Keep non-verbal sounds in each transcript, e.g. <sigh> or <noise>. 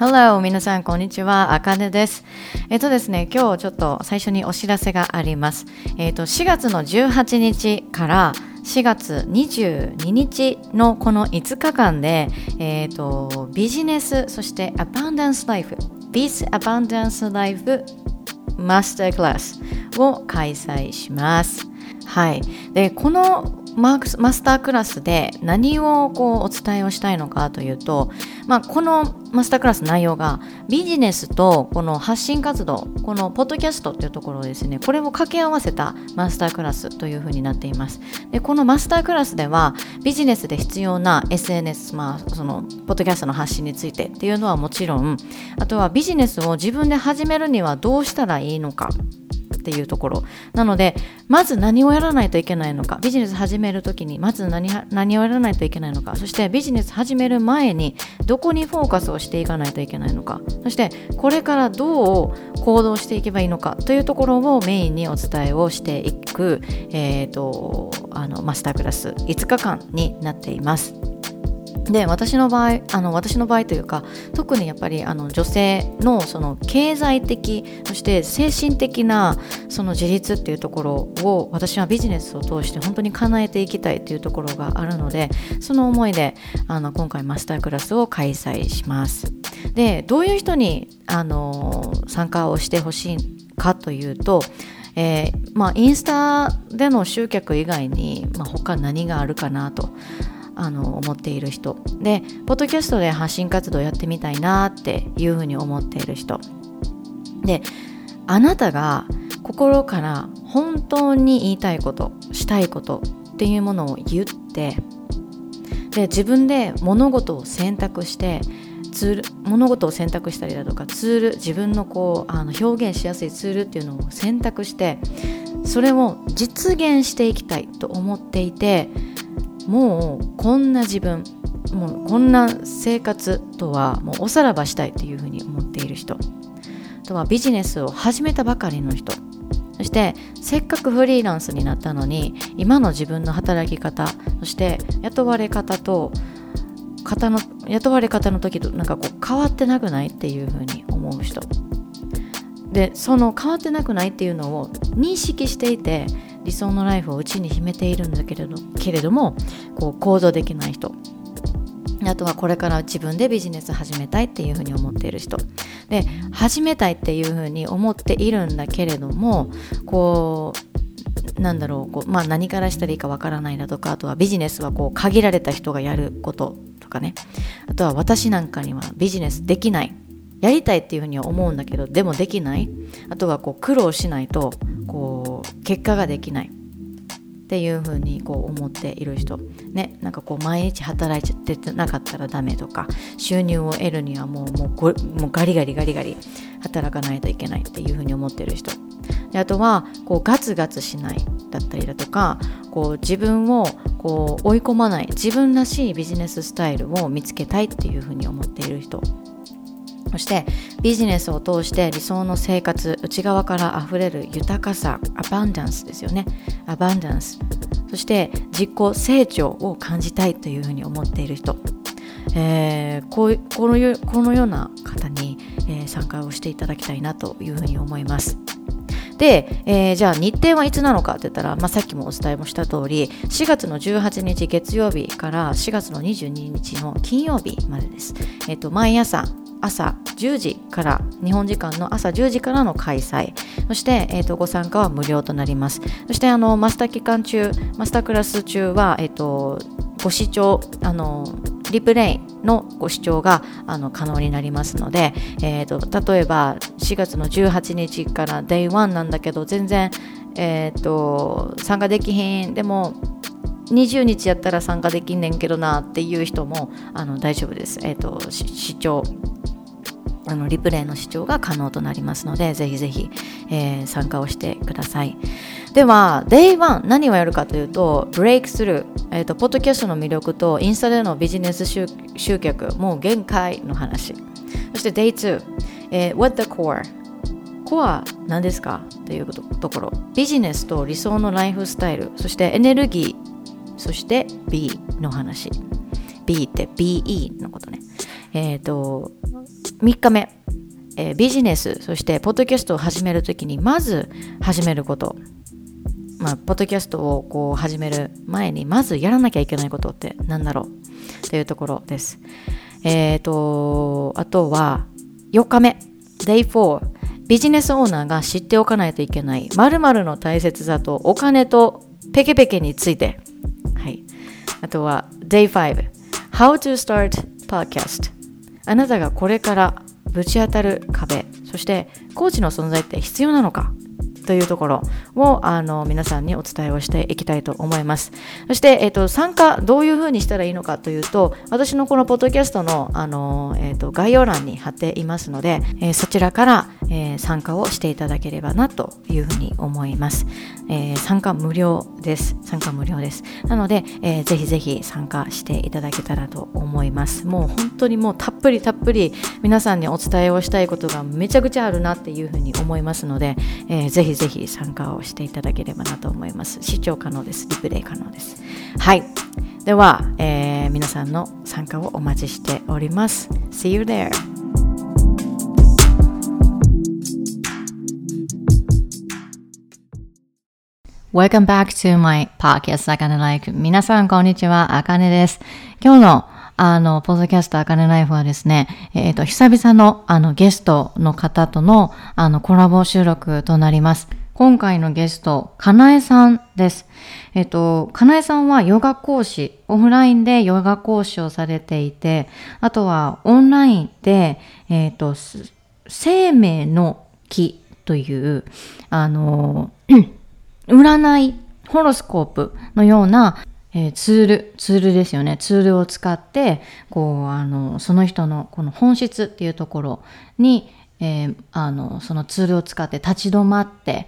Hello! 皆さん、こんにちは。あかねです。えっとですね、今日ちょっと最初にお知らせがあります。えっと、4月の18日から4月22日のこの5日間で、えっと、ビジネス、そしてアバンダンスライフ、ビスアバンダンスライフマスタークラスを開催します。はい。で、このマスタークラスで何をこうお伝えをしたいのかというと、まあ、このマスタークラス内容がビジネスとこの発信活動このポッドキャストっていうところですねこれを掛け合わせたマスタークラスというふうになっています。でこのマスタークラスではビジネスで必要な SNS まあそのポッドキャストの発信についてっていうのはもちろんあとはビジネスを自分で始めるにはどうしたらいいのかっていうところ。なのでまず何をやらないといけないのか。ビジネス始める時にまず何何をやらないといけないのか。そしてビジネス始める前にどこにフォーカスをしていかないといけないのか。そしてこれからどう行動していけばいいのか。というところをメインにお伝えをしていく、えーと、あのマスタークラス。5日間になっています。で私の場合あの私の場合というか特にやっぱりあの女性のその経済的そして精神的なその自立っていうところを私はビジネスを通して本当に叶えていきたいっていうところがあるのでその思いであの今回マスタークラスを開催します。でどういう人にあの参加をしてほしいかというとえー、まあ、インスタでの集客以外に、まあ、他何があるかなとあの思っている人。でポッドキャストで発信活動やってみたいなっていうふうに思っている人。であなたが心から本当に言いたいことしたいことっていうものを言ってで自分で物事を選択してツール物事を選択したりだとかツール自分のこうあの表現しやすいツールっていうのを選択してそれを実現していきたいと思っていてもうこんな自分もうこんな生活とはもうおさらばしたいっていうふうに思っている人。あとはビジネスを始めたばかりの人。そしてせっかくフリーランスになったのに今の自分の働き方そして雇われ方と方の雇われ方の時となんかこう変わってなくないっていうふうに思う人。でその変わってなくないっていうのを認識していて理想のライフを内に秘めているんだけれどけれどもこう行動できない人。あとはこれから自分でビジネス始めたいっていうふうに思っている人。で始めたいっていうふうに思っているんだけれどもこうなんだろうこう、まあ、何からしたらいいかわからないだとかあとはビジネスはこう限られた人がやることとかね。あとは私なんかにはビジネスできない。やりたいっていうふうには思うんだけどでもできない。あとはこう苦労しないとこう結果ができない。っていうふうにこう思っている人。ねなんかこう毎日働いちゃってなかったらダメとか収入を得るにはもうもうもうガリガリガリガリ働かないといけない。っていうふうに思ってる人。であとはこうガツガツしないだったりだとかこう自分をこう追い込まない自分らしいビジネススタイルを見つけたいっていうふうに思っている人。そしてビジネスを通して理想の生活内側からあふれる豊かさアバンダンスですよね。アバンダンスそして自己成長を感じたいというふうに思っている人、えー、こうこのよこのような方に、えー、参加をしていただきたいなというふうに思います。で、えー、じゃあ日程はいつなのかって言ったら、まあ、さっきもお伝えもした通り4月の18日月曜日から4月の22日の金曜日までです。えっ、と毎朝朝10時から日本時間の朝10時からの開催そして、えーと、ご参加は無料となりますそしてあのマスター期間中マスタークラス中は、えーと、ご視聴あのリプレイのご視聴があの可能になりますので、えーと、例えば4月の18日から Day1 なんだけど全然、えー、と参加できひんでも20日やったら参加できんねんけどなっていう人もあの大丈夫です。えっ、ー、と視聴あのリプレイの視聴が可能となりますので、ぜひぜひ、えー、参加をしてください。では、Day1 何をやるかというと、ブレイクスルー、え、ー、と、ポッドキャストの魅力とインスタでのビジネス集客、もう限界の話。そして Day2、えー、What the Core コア何ですかというところビジネスと理想のライフスタイルそしてエネルギーそして B の話 B って BE のことねえ、ー、と3日目、えー、ビジネスそしてポッドキャストを始めるときにまず始めること。まあ、ポッドキャストをこう始める前にまずやらなきゃいけないことって何だろうというところです。え、ー、と、あとは4日目、Day 4、ビジネスオーナーが知っておかないといけない。〇〇の大切さとお金とペケペケについて。はい。あとは Day 5、How to start podcast あなたがこれからぶち当たる壁、そしてコーチの存在って必要なのか？というところをあの皆さんにお伝えをしていきたいと思います。そして、えーと、参加どういうふうにしたらいいのかというと私のこのポッドキャストのあの、えーと、概要欄に貼っていますので、えー、そちらから、えー、参加をしていただければなというふうに思います。えー、参加無料です。参加無料です。なので、えー、ぜひぜひ参加していただけたらと思います。もう本当にもうたっぷりたっぷり皆さんにお伝えをしたいことがめちゃくちゃあるなっていうふうに思いますので、えー、ぜひぜひ参加をしていただければなと思います。視聴可能です。リプレイ可能です。はい。では、えー、皆さんの参加をお待ちしております。See you there! Welcome back to my podcast, あかねライフ。皆さん、こんにちは。あかねです。今日のあの、ポッドキャストあかねライフはですね、えっ、ー、と、久々のあのゲストの方とのあのコラボ収録となります。今回のゲスト、かなえさんです。えっと、かなえさんはヨガ講師、オフラインでヨガ講師をされていて、あとはオンラインで、えっと、生命の木という、あの、<clears throat> 占い、ホロスコープのような、えー、ツール、ツールですよね。ツールを使って、こう、あの、その人のこの本質っていうところに、えー、あの、そのツールを使って立ち止まって、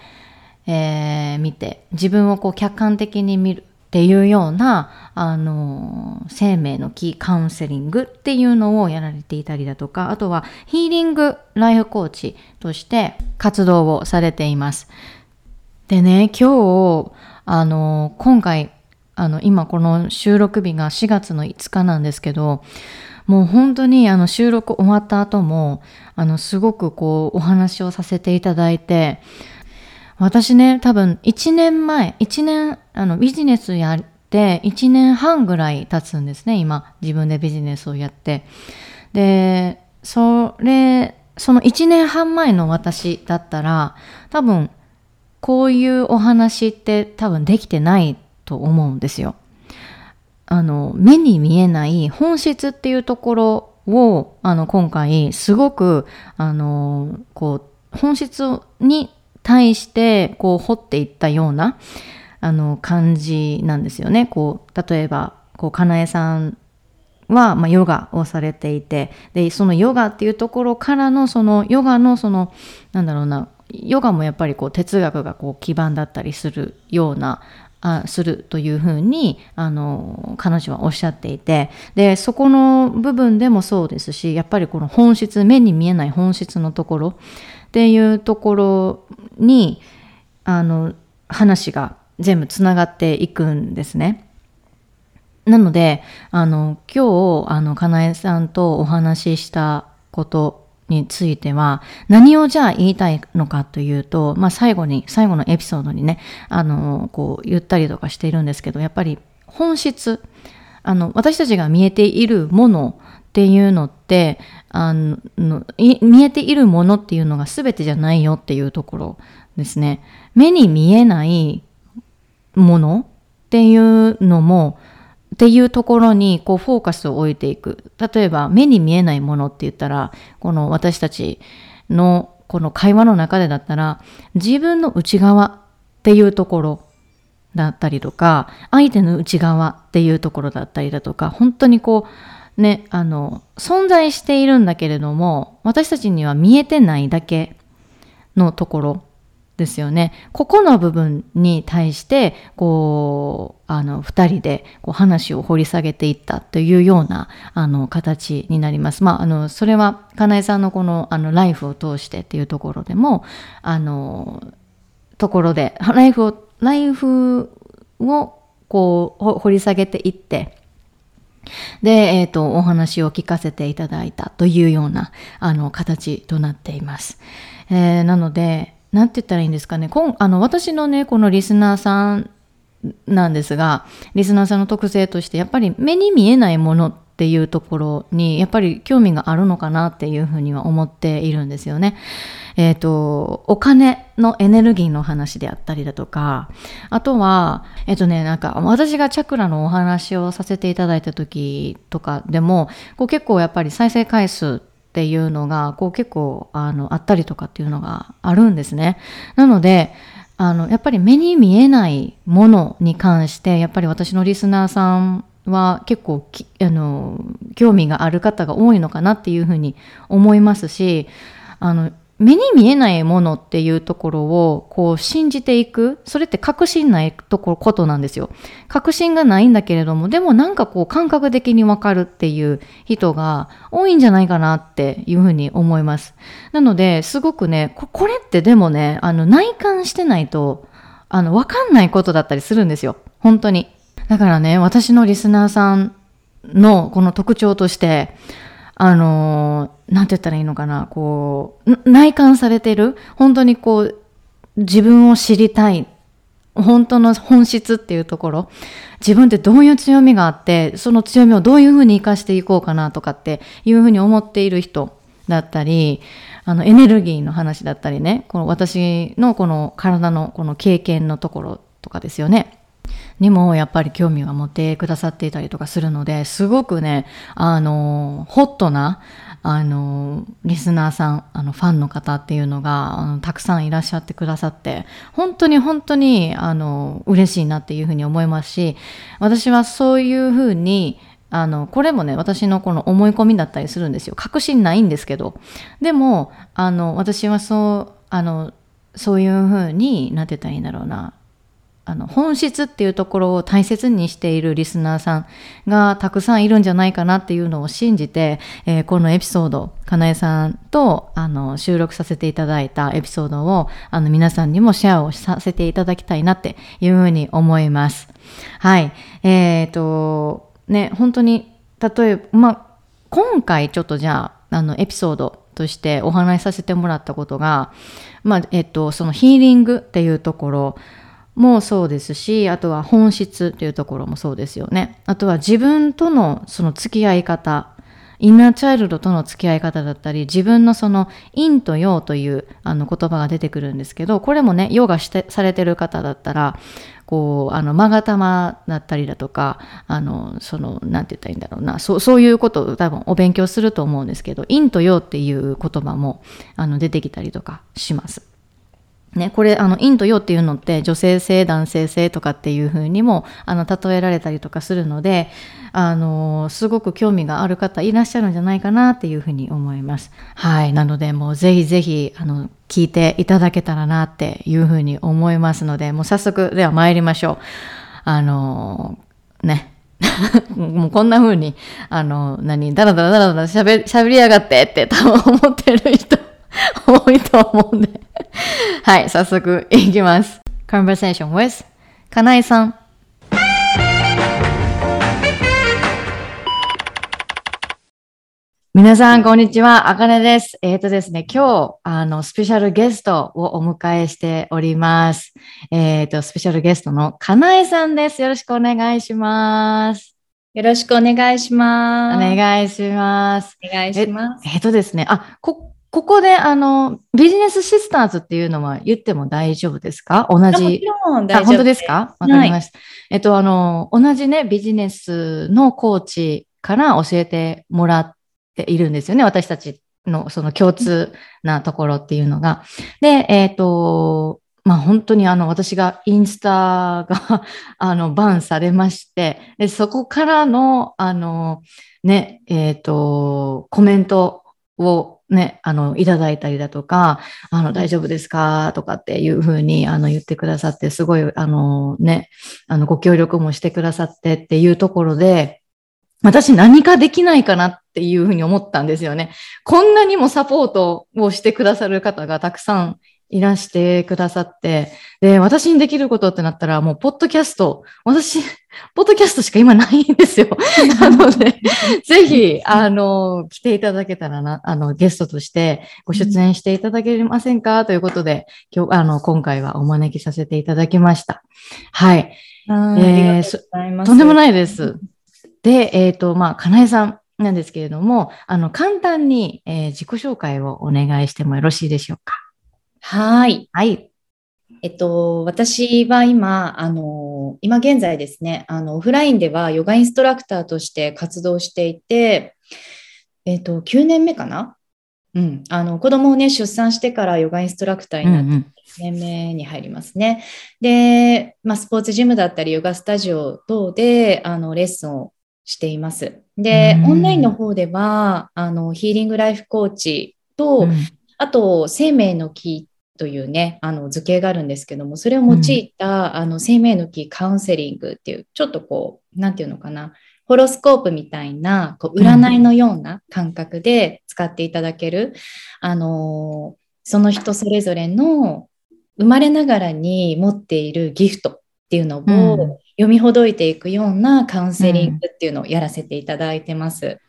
えー、見て、自分をこう客観的に見るっていうような、あの、生命の木カウンセリングっていうのをやられていたりだとか、あとはヒーリングライフコーチとして活動をされています。でね、今日、あの、今回、あの、今この収録日が4月の5日なんですけど、もう本当にあの収録終わった後も、あの、すごくこう、お話をさせていただいて、私ね、多分1年前、1年、あの、ビジネスやって1年半ぐらい経つんですね、今。自分でビジネスをやって。で、それ、その1年半前の私だったら、多分、こういうお話って多分できてないと思うんですよ。あの、目に見えない本質っていうところを、あの、今回、すごく、あの、こう、本質に対してこう掘っていったようなあの感じなんですよね。こう例えばこうかなえさんは、まあ、ヨガをされていてでそのヨガっていうところからのそのヨガのそのなんだろうなヨガもやっぱりこう哲学がこう基盤だったりするようなあするというふうにあの彼女はおっしゃっていてでそこの部分でもそうですしやっぱりこの本質目に見えない本質のところっていうところにあの話が全部つながっていくんですね。なのであの今日あのかなえさんとお話ししたことについては何をじゃあ言いたいのかというと、まあ、最後に最後のエピソードにねあのこう言ったりとかしているんですけどやっぱり本質あの私たちが見えているものっていうのってあの見えているものっていうのが全てじゃないよっていうところですね。目に見えないものっていうのもっていうところにこうフォーカスを置いていく。例えば目に見えないものって言ったらこの私たちのこの会話の中でだったら自分の内側っていうところだったりとか相手の内側っていうところだったりだとか本当にこうね、あの、存在しているんだけれども、私たちには見えてないだけのところですよね。ここの部分に対して、こう、あの、二人でこう話を掘り下げていったというような、あの、形になります。まあ、あの、それは、かなえさんのこの、あの、ライフを通してっていうところでも、あの、ところで、ライフを、ライフを、こう、掘り下げていって、で、えっ、ー、と、お話を聞かせていただいたというような、あの、形となっています。えー、なので、なんて言ったらいいんですかね。こあの、私のね、このリスナーさんなんですが、リスナーさんの特性として、やっぱり目に見えないものっていうところにやっぱり興味があるのかなっていうふうには思っているんですよね。えっ、ー、と、お金のエネルギーの話であったりだとか、あとは、えっ、ー、とね、なんか私がチャクラのお話をさせていただいた時とかでも、こう結構やっぱり再生回数ってっていうのがこう結構あのあったりとかっていうのがあるんですね。なのであのやっぱり目に見えないものに関してやっぱり私のリスナーさんは結構あの興味がある方が多いのかなっていうふうに思いますしあの目に見えないものっていうところをこう信じていく。それって確信ないところことなんですよ。確信がないんだけれどもでもなんかこう感覚的にわかるっていう人が多いんじゃないかなっていうふうに思います。なのですごくねこれってでもねあの内観してないとあのわかんないことだったりするんですよ。本当に。だからね、私のリスナーさんのこの特徴として、あのー、なんて言ったらいいのかな、こう、内観されてる、本当にこう、自分を知りたい、本当の本質っていうところ、自分ってどういう強みがあって、その強みをどういうふうに活かしていこうかなとかっていうふうに思っている人だったり、あのエネルギーの話だったりね、この私のこの体のこの経験のところとかですよね。にもやっぱり興味が持ってくださっていたりとかするのですごくねあのホットなあのリスナーさんあのファンの方っていうのがあのたくさんいらっしゃってくださって本当に本当にあの嬉しいなっていうふうに思いますし私はそういうふうにあのこれもね私のこの思い込みだったりするんですよ。確信ないんですけど。でもあの私はそうあのそういうふうになってたらいいんだろうな。あの本質っていうところを大切にしているリスナーさんがたくさんいるんじゃないかなっていうのを信じて、えー、このエピソードかなえさんとあの収録させていただいたエピソードをあの皆さんにもシェアをさせていただきたいなっていうふうに思います。はい。えっ、と、ね、本当に例えば、まあ、今回ちょっとじゃああのエピソードとしてお話しさせてもらったことが、まあえっと、そのヒーリングっていうところもそうですし、あとは本質っていうところもそうですよね。あとは自分とのその付き合い方、インナーチャイルドとの付き合い方だったり、自分のその陰と陽というあの言葉が出てくるんですけど、これもね、ヨガしてされてる方だったら、こう、あの、勾玉だったりだとか、あの、その、なんて言ったらいいんだろうな、そう、そういうことを多分お勉強すると思うんですけど、陰と陽っていう言葉も、あの、出てきたりとかします。ね、これあの陰と陽っていうのって女性性男性性とかっていうふうにもあの例えられたりとかするのであのすごく興味がある方いらっしゃるんじゃないかなっていうふうに思います。はいなのでもうぜひぜひあの聞いていただけたらなっていうふうに思いますのでもう早速では参りましょう。あのね <laughs> もうこんな風にあの何だらだらだらだらしゃべりやがってって多分思ってる人多いと思うんではい、早速いきます。Conversation with かなえさん。皆さん、こんにちは。あかねです。えっ、ー、とですね、今日、あの、スペシャルゲストをお迎えしております。えっ、ー、と、スペシャルゲストのかなえさんです。よろしくお願いします。よろしくお願いします。お願いします。お願いします。えっ、ー、とですね、あ、こ、ここで、あの、ビジネスシスターズっていうのは言っても大丈夫ですか？同じ？あ、本当ですか？わかりました。はい、えっと、あの、同じね、ビジネスのコーチから教えてもらっているんですよね。私たちのその共通なところっていうのが。で、えっ、と、まあ本当にあの私がインスタが <laughs> あのバンされまして、でそこからのあのね、えっ、ー、と、コメントをね、あの、いただいたりだとか、あの、大丈夫ですか？とかっていうふうに、あの、言ってくださって、すごい、あの、ね、あの、ご協力もしてくださってっていうところで、私何かできないかなっていうふうに思ったんですよね。こんなにもサポートをしてくださる方がたくさんいらしてくださって、で、私にできることってなったら、もう、ポッドキャスト、私、<laughs> ポッドキャストしか今ないんですよ。<laughs> なので、ぜひ、あの、来ていただけたらな、あの、ゲストとしてご出演していただけませんか、ということで、今日、あの、今回はお招きさせていただきました。はい。はい、えー、とんでもないです。で、えっ、ー、と、まあ、かなえさんなんですけれども、あの、簡単に、えー、自己紹介をお願いしてもよろしいでしょうか？はい。はい。えっと、私は今、あの、今現在ですね、あの、オフラインではヨガインストラクターとして活動していて、えっと、9年目かな？うん。あの、子供をね、出産してからヨガインストラクターになって、年目に入りますね。で、まあ、スポーツジムだったり、ヨガスタジオ等で、あの、レッスンをしています。で、オンラインの方では、あの、ヒーリングライフコーチと、うん、あと、生命の木というね、あの図形があるんですけども、それを用いた、うん、あの生命の木カウンセリングっていう、ちょっとこう、なんていうのかな、ホロスコープみたいな、こう占いのような感覚で使っていただける、うん、あの、その人それぞれの生まれながらに持っているギフトっていうのを読みほどいていくようなカウンセリングっていうのをやらせていただいてます。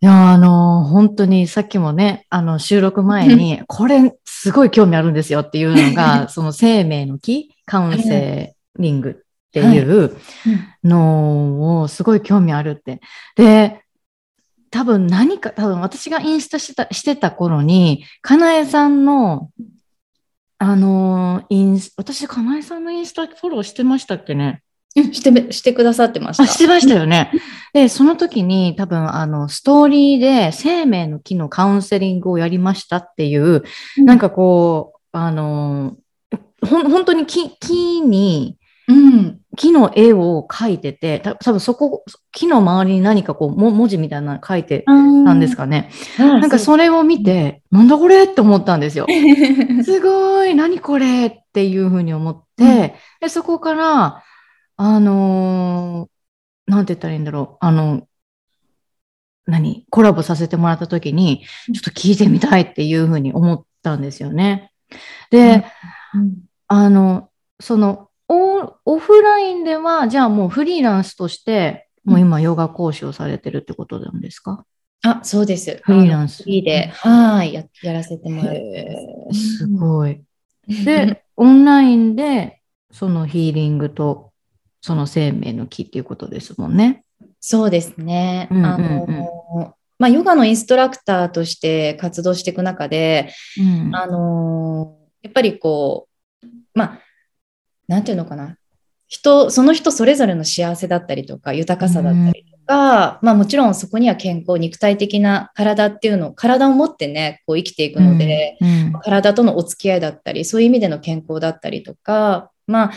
いや、あの、本当にさっきもね、あの、収録前に、これすごい興味あるんですよっていうのが、<laughs> その生命の木、カウンセリングっていうのをすごい興味あるって。で、多分何か、多分私がインスタしてたしてた頃に、かなえさんの、あの、インス、私、かなえさんのインスタフォローしてましたっけね？してしてくださってました。してましたよね。で、その時に多分あのストーリーで生命の木のカウンセリングをやりましたっていう、うん、なんかこう、あの、ほ本当に木木に、うん、木の絵を描いてて、た多分そこ、木の周りに何かこう文字みたいなの書いてたんですかね。なんかそれを見て、なんだこれって思ったんですよ。<laughs> すごい、何これっていうふうに思って、うん、でそこから、あのー、なんて言ったらいいんだろう。あの、何？コラボさせてもらった時に、ちょっと聞いてみたいっていうふうに思ったんですよね。で、うん、あの、そのオ、オフラインでは、じゃあもうフリーランスとして、もう今ヨガ講師をされてるってことなんですか、あ、そうです。フリーランス。フリーで、はい、や、やらせてもらって。すごい。<laughs> で、オンラインで、そのヒーリングとその生命の木っていうことですもんね。そうですね。あの、まあ、ヨガのインストラクターとして活動していく中で、うん、あのやっぱりこう、まあ、なんていうのかな。人、その人それぞれの幸せだったりとか、豊かさだったりとか、うん、まあもちろんそこには健康、肉体的な体っていうのを、体を持ってね、こう生きていくので、うんうん、体とのお付き合いだったり、そういう意味での健康だったりとか、まあ、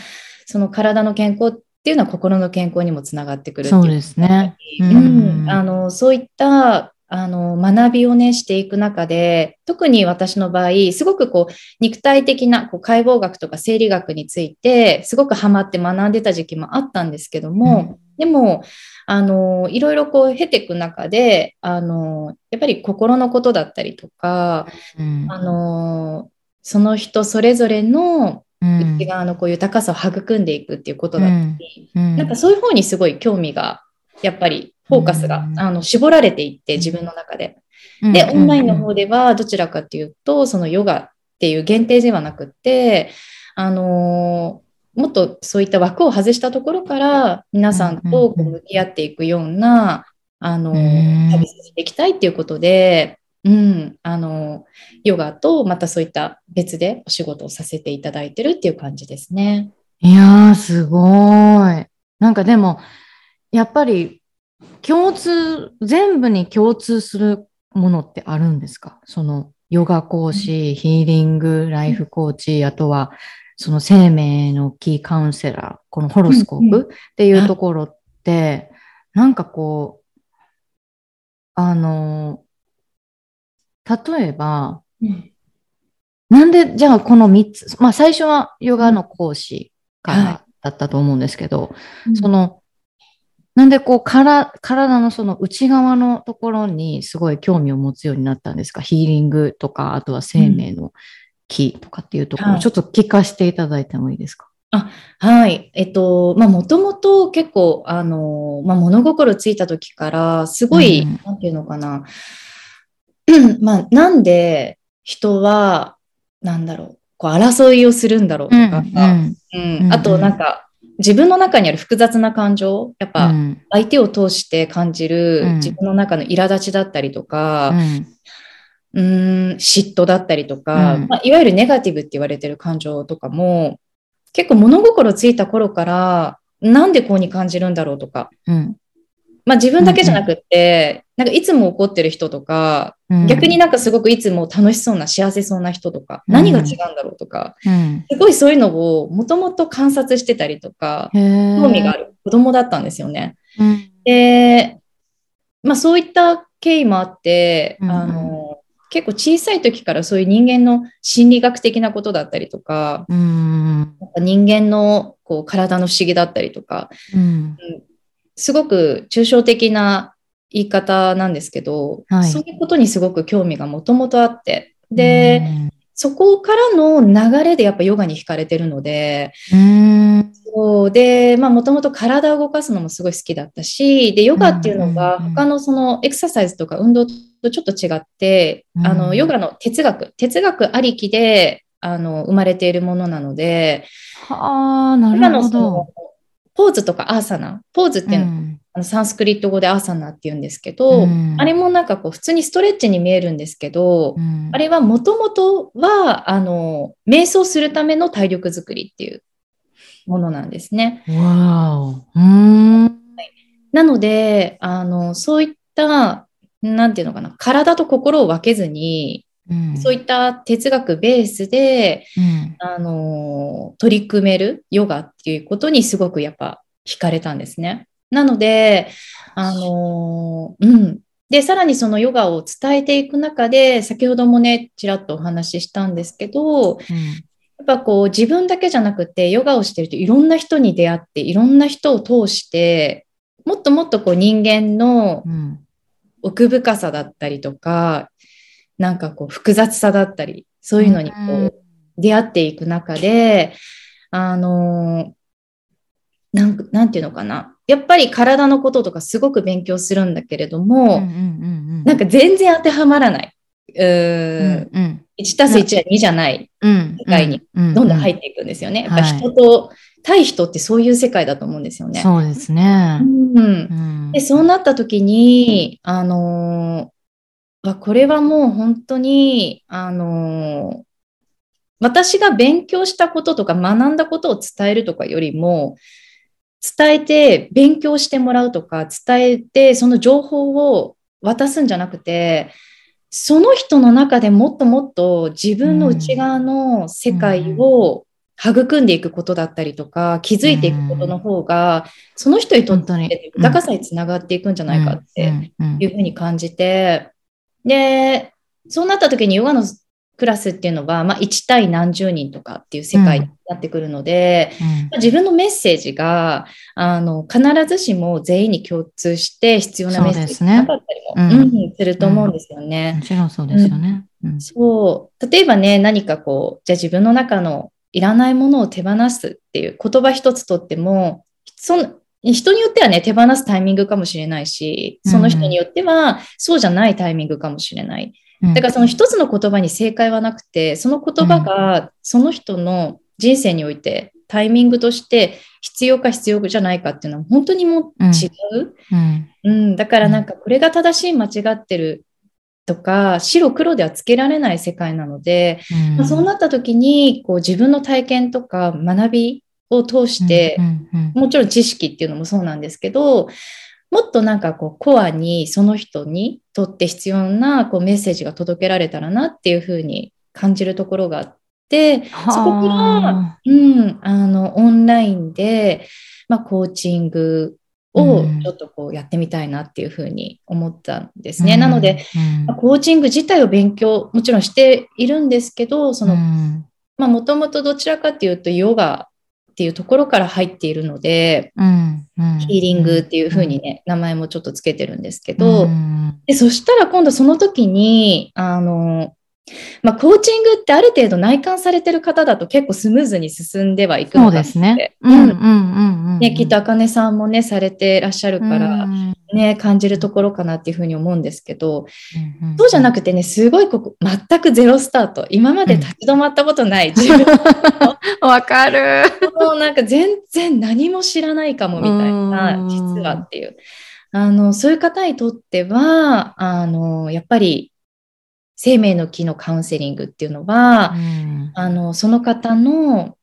その体の健康っていうのは心の健康にもつながってくるそうですね。うん、あのそういったあの学びをねしていく中で特に私の場合すごくこう肉体的なこう解剖学とか生理学についてすごくハマって学んでた時期もあったんですけども、うん、でもあのいろいろこう経ていく中であのやっぱり心のことだったりとか、うん、あのその人それぞれの内側のこう豊かさを育んでいくっていうことだったり、うん、なんかそういう方にすごい興味がやっぱりフォーカスが、あの絞られていって自分の中で。で、オンラインの方ではどちらかっていうと、そのヨガっていう限定ではなくって、あのー、もっとそういった枠を外したところから皆さんとこう向き合っていくような、あのー、旅させていきたいっていうことで、うん、あの、ヨガとまたそういった別でお仕事をさせていただいてるっていう感じですね。いやー、すごい。なんかでも、やっぱり共通、全部に共通するものってあるんですか？そのヨガ講師、うん、ヒーリング、ライフコーチ、あとはその生命のキーカウンセラー、このホロスコープっていうところって、なんかこう、あの、例えば、うん、なんで、じゃあこの3つ、まあ最初はヨガの講師からだったと思うんですけど、はい、その、なんでこうから体のその内側のところにすごい興味を持つようになったんですか？ヒーリングとか、あとは生命の木とかっていうところ、うん。はい、ちょっと聞かせていただいてもいいですか？はい。えっと、まあ、もともと結構、あの、まあ、物心ついた時から、すごい、うん。なんていうのかな。<clears throat> まあ、なんで人は、なんだろう、こう、争いをするんだろうとか、うんうん。あと、なんか、自分の中にある複雑な感情、やっぱ、うん。相手を通して感じるうん。自分の中の苛立ちだったりとか、うん。ん、嫉妬だったりとか、うん。まあ、いわゆるネガティブって言われてる感情とかも、結構物心ついた頃から、なんでこうに感じるんだろうとか、うんまあ自分だけじゃなくって、なんかいつも怒ってる人とか、うん。逆になんかすごくいつも楽しそうな幸せそうな人とか、うん。何が違うんだろうとか、うん。すごいそういうのをもともと観察してたりとか、興味がある子供だったんですよね。うん。で、まあそういった経緯もあって、うんうん。あの、結構小さい時からそういう人間の心理学的なことだったりとか、うん人間のこう体の不思議だったりとか、うんすごく抽象的な言い方なんですけど、はい。そういうことにすごく興味がもともとあって、で、そこからの流れでやっぱヨガに惹かれてるので、うん。そうで、まあもともと体を動かすのもすごい好きだったし、で、ヨガっていうのが他のそのエクササイズとか運動とちょっと違って、うん。あの、ヨガの哲学、哲学ありきで、あの、生まれているものなので、はあな今るほどポーズとかアーサナ、ポーズっていうのはん。あのサンスクリット語でアーサナって言うんですけど、うん。あれもなんかこう普通にストレッチに見えるんですけど、うん。あれはもともとはあの瞑想するための体力づくりっていうものなんですね。わお。うん。なのであのそういったなんていうのかな体と心を分けずに、うんそういった哲学ベースでうんあの取り組めるヨガっていうことにすごくやっぱ惹かれたんですね。なので、あのうん。で、さらにそのヨガを伝えていく中で、先ほどもね、ちらっとお話ししたんですけど、うんやっぱこう自分だけじゃなくて、ヨガをしてるといろんな人に出会って、いろんな人を通して、もっともっとこう人間のうん奥深さだったりとか、なんかこう複雑さだったり、そういうのにこうんう出会っていく中で、あのなんかなんていうのかな。やっぱり体のこととかすごく勉強するんだけれども、うんうんなんか全然当てはまらない。うん。んうん。1たす1は2じゃない。うん世界に。どどんどん入っていくんですよね。やっぱはい。人と、対人ってそういう世界だと思うんですよね。そうですね。うん。うん。で、そうなった時に、あのこれはもう本当に、あのー私が勉強したこととか学んだことを伝えるとかよりも、伝えて勉強してもらうとか、伝えてその情報を渡すんじゃなくて、その人の中でもっともっと自分の内側の世界を育んでいくことだったりとか、気づいていくことの方が、その人にとって豊かさにつながっていくんじゃないかっていうふうに感じて、で、そうなった時にヨガのクラスっていうのは、まあ、1対何十人とかっていう世界になってくるので、うん。自分のメッセージがあの必ずしも全員に共通して必要なメッセージがなかったりもねうんすると思うんですよね。もちろんそうですよね。うん。そう。例えばね、何かこう、じゃあ自分の中のいらないものを手放すっていう言葉一つとっても、その人によってはね、手放すタイミングかもしれないし、その人によってはそうじゃないタイミングかもしれない。うん。だからその一つの言葉に正解はなくて、その言葉がその人の人生においてタイミングとして必要か必要じゃないかっていうのは本当にもう違う。うん。うん、だからなんかこれが正しい間違ってるとか白黒ではつけられない世界なので、うん。まあ、そうなった時にこう自分の体験とか学びを通してう、んうんもちろん知識っていうのもそうなんですけどもっとなんかこうコアにその人にとって必要なこうメッセージが届けられたらなっていうふうに感じるところがあってそこからはうん、あの、オンラインで、まあ、コーチングをうん。ちょっとこうやってみたいなっていうふうに思ったんですあね。なので、、うん。まあコーチング自体を勉強、もちろんしているんですけど、その、うん。まあ、もともとどちらかっていうと、ヨガっていうところから入っているので、うんうん。ヒーリングっていうふうにね、名前もちょっとつけてるんですけど、うん。で、そしたら今度その時に、あの、まあ、コーチングってある程度内観されてる方だと結構スムーズに進んではいくの。ですね。うんうんうん。ね、きっとあかねさんもね、されてらっしゃるから、うんね、感じるところかなっていうふうに思うんですけど、うんうんそうじゃなくてね、すごいここ、全くゼロスタート。今まで立ち止まったことない <laughs> 自分わかる。もうなんか全然何も知らないかもみたいなう、ん実はっていう。あの、そういう方にとっては、あの、やっぱり生命の木のカウンセリングっていうのは、あの、その方の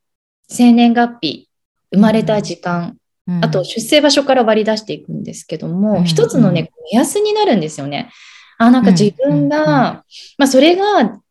生年月日、生まれた時間、うん。あと、出生場所から割り出していくんですけども、うん。一つのね、目安になるんですよね。あ、なんか自分が、うん。うん。まあそれが、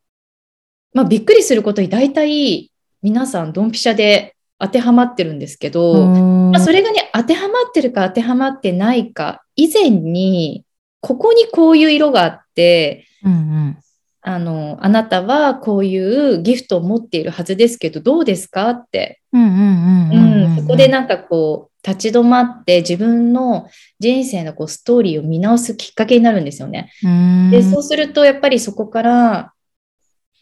まあびっくりすることに大体皆さんドンピシャで当てはまってるんですけど、うん。まあ、それがね、当てはまってるか当てはまってないか以前に、ここにこういう色があって、うんうんあの、あなたはこういうギフトを持っているはずですけど、どうですか？って。うんそこでなんかこう、立ち止まって自分の人生のこうストーリーを見直すきっかけになるんですよね。うん。で、そうするとやっぱりそこから、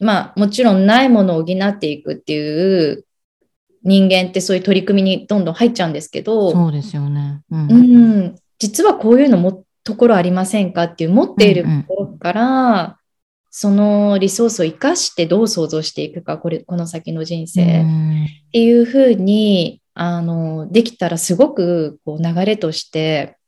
まあもちろんないものを補っていくっていう人間ってそういう取り組みにどんどん入っちゃうんですけど、そうですよね。うん。うん、実はこういうのもところありませんか？っていう持っているところから、そのリソースを生かしてどう想像していくか、これ、この先の人生。うん。っていうふうにあのできたらすごくこう流れとして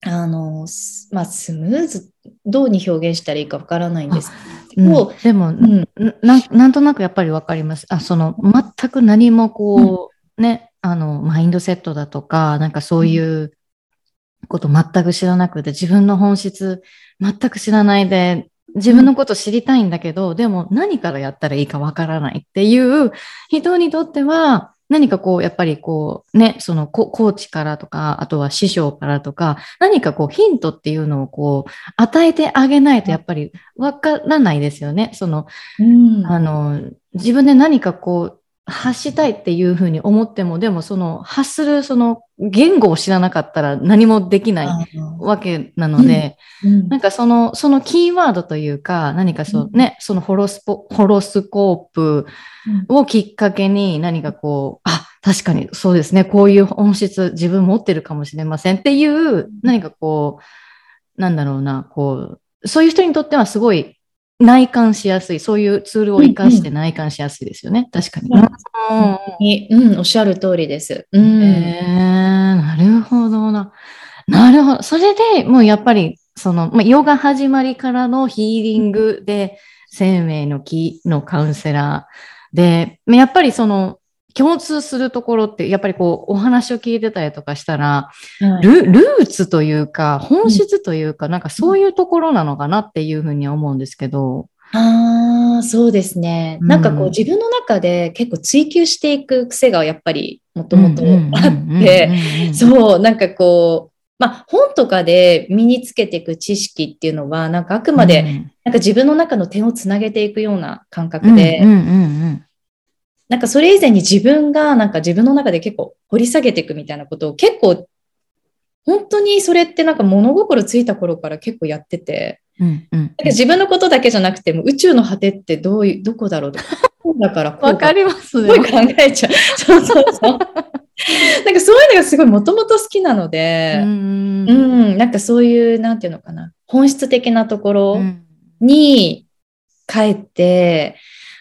あの、すまあ、スムーズどうに表現したらいいかわからないんです。けど、うん。でも、うん。ななんとなくやっぱりわかります。あ、その、全く何もこう、ね、あの、マインドセットだとか、なんかそういうこと全く知らなくて、自分の本質全く知らないで、自分のこと知りたいんだけど、でも何からやったらいいかわからないっていう人にとっては、何かこう、やっぱりこう、ね、そのココーチからとか、あとは師匠からとか、何かこう、ヒントっていうのをこう、与えてあげないとやっぱりわからないですよね。その、うんあの、自分で何かこう、発したいっていうふうに思っても、でもその発するその言語を知らなかったら何もできないあわけなので、うん。なんかその、そのキーワードというか、何かそうね、そのホロスポ、ホロスコープをきっかけに何かこう、あ、確かにそうですね、こういう本質自分持ってるかもしれませんっていう、何かこう、なんだろうな、こう、そういう人にとってはすごい内観しやすい、そういうツールを活かして内観しやすいですよね、確かに。うんうんにうん、おっしゃる通りです。うんえー、なるほどな。なるほど。それでもうやっぱり、その、まあ、ヨガ始まりからのヒーリングで、生命の木のカウンセラーで、まあやっぱりその、共通するところって、やっぱりこう、お話を聞いてたりとかしたら、はい。ルルーツというか、本質というか、なんかそういうところなのかなっていうふうには思うんですけど。ああ、そうですね。うん。なんかこう自分の中で結構追求していく癖がやっぱりもともとあって、うそう、なんかこう、まあ本とかで身につけていく知識っていうのは、なんかあくまで、なんか自分の中の点をつなげていくような感覚で、うんうんうんなんかそれ以前に自分がなんか自分の中で結構掘り下げていくみたいなことを結構、本当にそれってなんか物心ついた頃から結構やってて、うんうん。自分のことだけじゃなくても宇宙の果てってどういう、どこだろうとか、だからこうわかりますね。すごい考えちゃう。<laughs> そうそうそう。なんかそういうのがすごいもともと好きなので、うんうん、なんかそういう、なんていうのかな、本質的なところうんに帰って、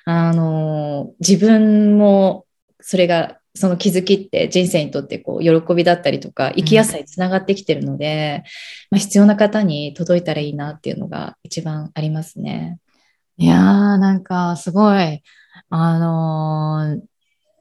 あの、自分もそれが、その気づきって人生にとってこう喜びだったりとか生きやすさにつながってきてるので、まあ、必要な方に届いたらいいなっていうのが一番ありますね。いやー、なんかすごい、あのー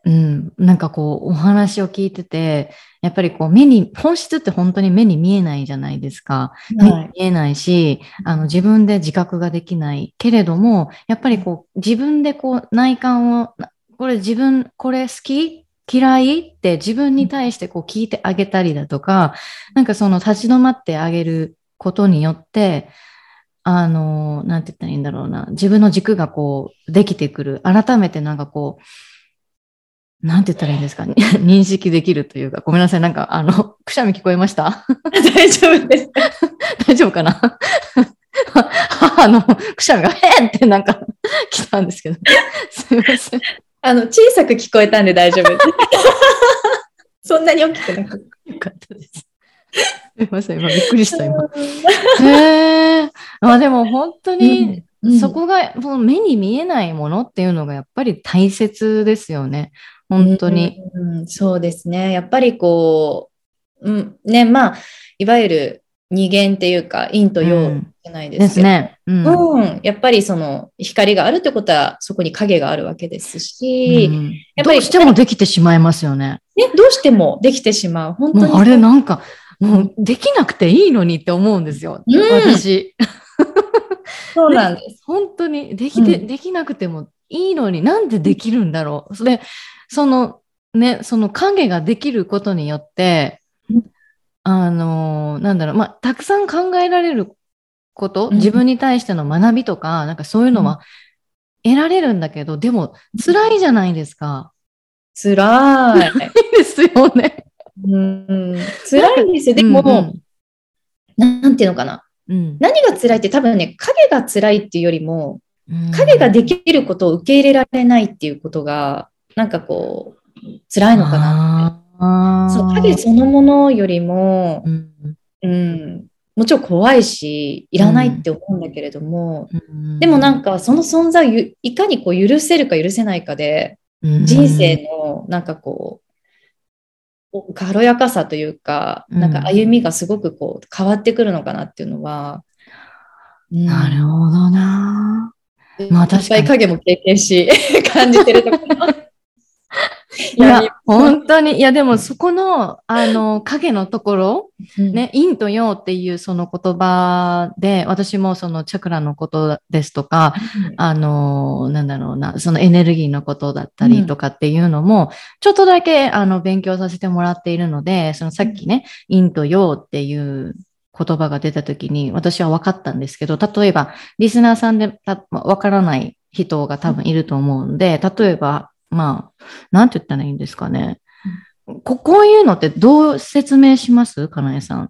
うん、なんかこう、お話を聞いてて、やっぱりこう、目に、本質って本当に目に見えないじゃないですか。目に見えないし、あの、自分で自覚ができないけれども、やっぱりこう、自分でこう、内観を、なこれ自分、これ好き？嫌い？って自分に対してこう聞いてあげたりだとか、なんかその立ち止まってあげることによって、あの、なんて言ったらいいんだろうな。自分の軸がこう、できてくる。改めてなんかこう、なんて言ったらいいんですか？<laughs> 認識できるというか、ごめんなさい。なんか、あの、くしゃみ聞こえました？<laughs> 大丈夫です。<laughs> 大丈夫かな？母のくしゃみが、へーってなんか来たんですけど。すいません。あの、小さく聞こえたんで大丈夫です。そんなに大きくなく。よかったです。すいません、今びっくりした、今。へえ。まあでも本当に、うんそこが、その目に見えないものっていうのがやっぱり大切ですよね。本当に。うん、うんそうですね。やっぱりこう、うん、ね、まあ、いわゆる二元っていうか、陰と陽うんじゃないでですすけど、ね。うん。うん、やっぱりその光があるってことは、そこに影があるわけですし、うんやっぱりどうしてもできてしまいますよね。ね、どうしてもできてしまう。本当に。あれなんか、もうできなくていいのにって思うんですよ。うん私。そうなんです。<laughs> 本当にできて、うんできなくてもいいのになんでできるんだろう。それ、そのね、その影ができることによってうん、あのーなんだろう、まあ、たくさん考えられること、うん自分に対しての学びとか、なんかそういうのは得られるんだけど、でも辛いじゃないですか。辛い。ですよね。うん、辛いんですよ。でも、うんなんていうのかな。うん何が辛いって多分ね、影が辛いっていうよりも、うん影ができることを受け入れられないっていうことが、なんかこう、辛いのかななそう、影そのものよりも、うん。うん、もちろん怖いし、いらないって思うんだけれども、うん。でもなんかその存在をゆいかにこう許せるか許せないかで、人生のなんかこう、お軽やかさというか、うん。なんか歩みがすごくこう変わってくるのかなっていうのは、うん。なるほどな。まあいっ確かに。ぱい影も経験し、<laughs> 感じてるところ。いや、本当に、いや、でもそこの、あの、影のところ、うん、ね、陰と陽っていうその言葉で、私もそのチャクラのことですとか、あの、なんだろうな、そのエネルギーのことだったりとかっていうのも、ちょっとだけ、あの、勉強させてもらっているので、そのさっきね、陰と陽っていう言葉が出たときに、私は分かったんですけど、例えば、リスナーさんでた分からない人が多分いると思うんで、例えば、まあ、なんて言ったらいいんですかね。ここういうのってどう説明します？かなえさん。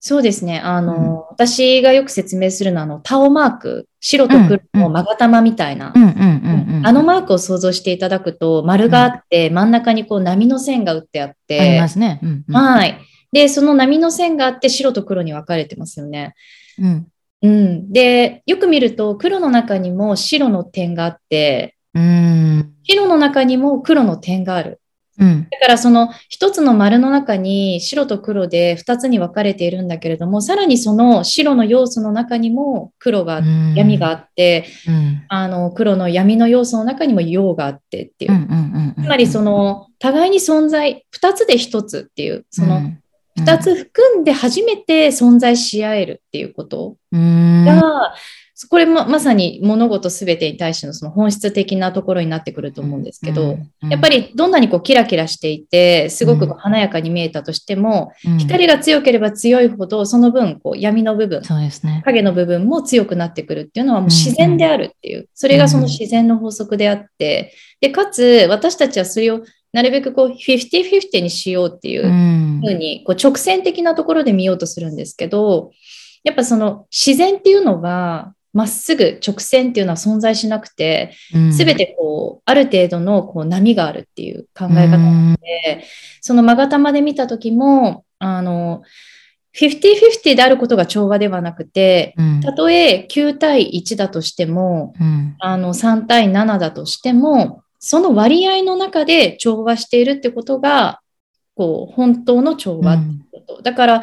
そうですね。あの、私がよく説明するのは、あの、タオマーク、白と黒の勾玉みたいな、うんうんうんうん。あのマークを想像していただくと、丸があって、真ん中にこう波の線が打ってあっありてま、すね。うんうんはい。で、その波の線があって、白と黒に分かれてますよね。うんうん。で、よく見ると、黒の中にも白の点があって、うん白の中にも黒の点がある。うん。だからその一つの丸の中に白と黒で二つに分かれているんだけれども、さらにその白の要素の中にも黒が、うん。闇があって、うん。あの黒の闇の要素の中にも陽があってっていう。つまりその互いに存在、二つで一つっていう、その二つ含んで初めて存在し合えるっていうことうん。が、これもまさに物事すべてに対してのその本質的なところになってくると思うんですけど、やっぱりどんなにこうキラキラしていて、すごく華やかに見えたとしても、り光が強ければ強いほど、その分こう闇の部分、そうですね。影の部分も強くなってくるっていうのはもう自然であるっていう、それがその自然の法則であって、で、かつ私たちはそれをなるべくこう50-50にしようっていううん。ふうにこう直線的なところで見ようとするんですけど、やっぱその自然っていうのは、まっすぐ直線っていうのは存在しなくて、すべてこう、ある程度のこう波があるっていう考え方うん。で、その勾玉で見たときも、あの、50-50であることが調和ではなくて、うん。たとえ9対1だとしても、うん。あの3対7だとしても、その割合の中で調和しているってことが、こう、本当の調和ってこと。だから、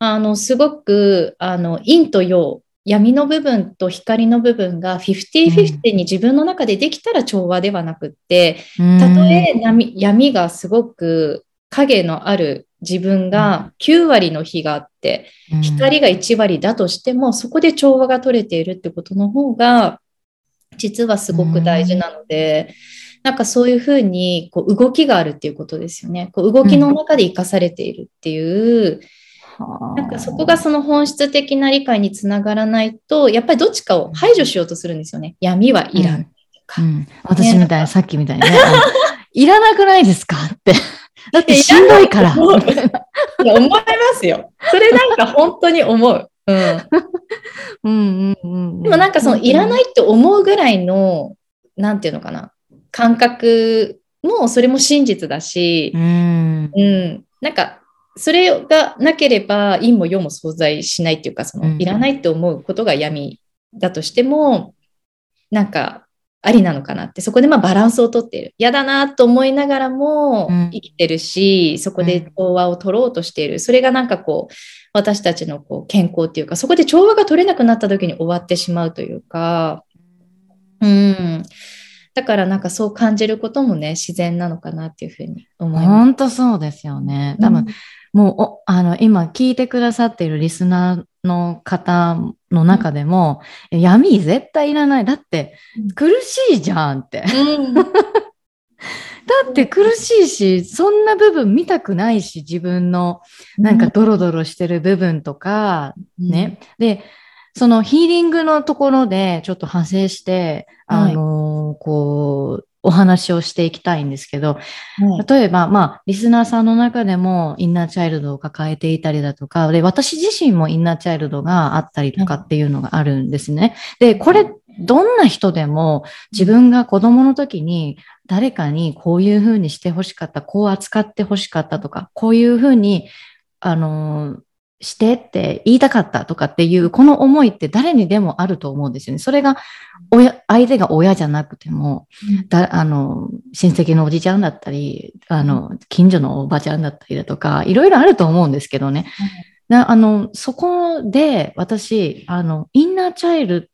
あの、すごく、あの、陰と陽、闇の部分と光の部分が50-50に自分の中でできたら調和ではなくって、たとえ闇闇がすごく影のある自分が9割の日があって、光が1割だとしても、そこで調和が取れているってことの方が、実はすごく大事なので、なんかそういうふうにこう動きがあるっていうことですよね。こう動きの中で生かされているっていう、なんかそこがその本質的な理解につながらないと、やっぱりどっちかを排除しようとするんですよね。闇はいらんとか。うん私みたいな、さっきみたいにね。<laughs> いらなくないですかって。<laughs> だってしんどいから。いや思いますよ。それなんか本当に思う。うん。<laughs> うんうんうん。でもなんかそのいらないいって思うぐらいの、なんていうのかな、感覚もそれも真実だしう、ん。うん、なんかそれがなければ陰も陽も存在しないっていうか、そのうんいらないって思うことが闇だとしても、なんかありなのかなって、そこでまあバランスをとっている。嫌だなと思いながらもうん生きてるし、そこで調和を取ろうとしている。それがなんかこう、私たちのこう健康っていうか、そこで調和が取れなくなった時に終わってしまうというか、うん。だからなんかそう感じることもね、自然なのかなっていうふうに思います。本当そうですよね。多分、もうおあの今聞いてくださっているリスナーの方の中でも、闇絶対いらない。だってうん苦しいじゃんって。うん、<laughs> だって苦しいし、そんな部分見たくないし、自分のなんかドロドロしてる部分とか、ね。で、そのヒーリングのところでちょっと派生して、はいあの、こう、お話をしていきたいんですけど、例えば、まあ、リスナーさんの中でもインナーチャイルドを抱えていたりだとか、で、私自身もインナーチャイルドがあったりとかっていうのがあるんですね。で、これ、どんな人でも自分が子供の時に誰かにこういうふうにしてほしかった、こう扱ってほしかったとか、こういうふうに、あのーしてって言いたかったとかっていう、この思いって誰にでもあると思うんですよね。それが親、相手が親じゃなくても、だあの、親戚のおじちゃんだったり、あの、近所のおばちゃんだったりだとか、いろいろあると思うんですけどね。なあの、そこで私、あの、インナーチャイル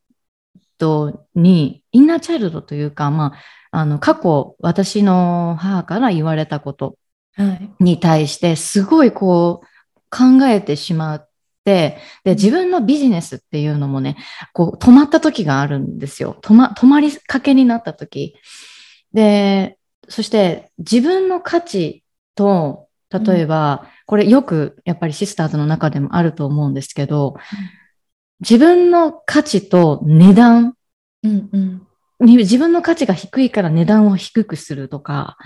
ドに、インナーチャイルドというか、まあ、あの、過去、私の母から言われたことはい。に対して、すごいこう、考えてしまって、で、自分のビジネスっていうのもね、こう、止まった時があるんですよ。止ま、止まりかけになった時。で、そして自分の価値と、例えば、これよくやっぱりシスターズの中でもあると思うんですけど、自分の価値と値段うんうん。に、自分の価値が低いから値段を低くするとか、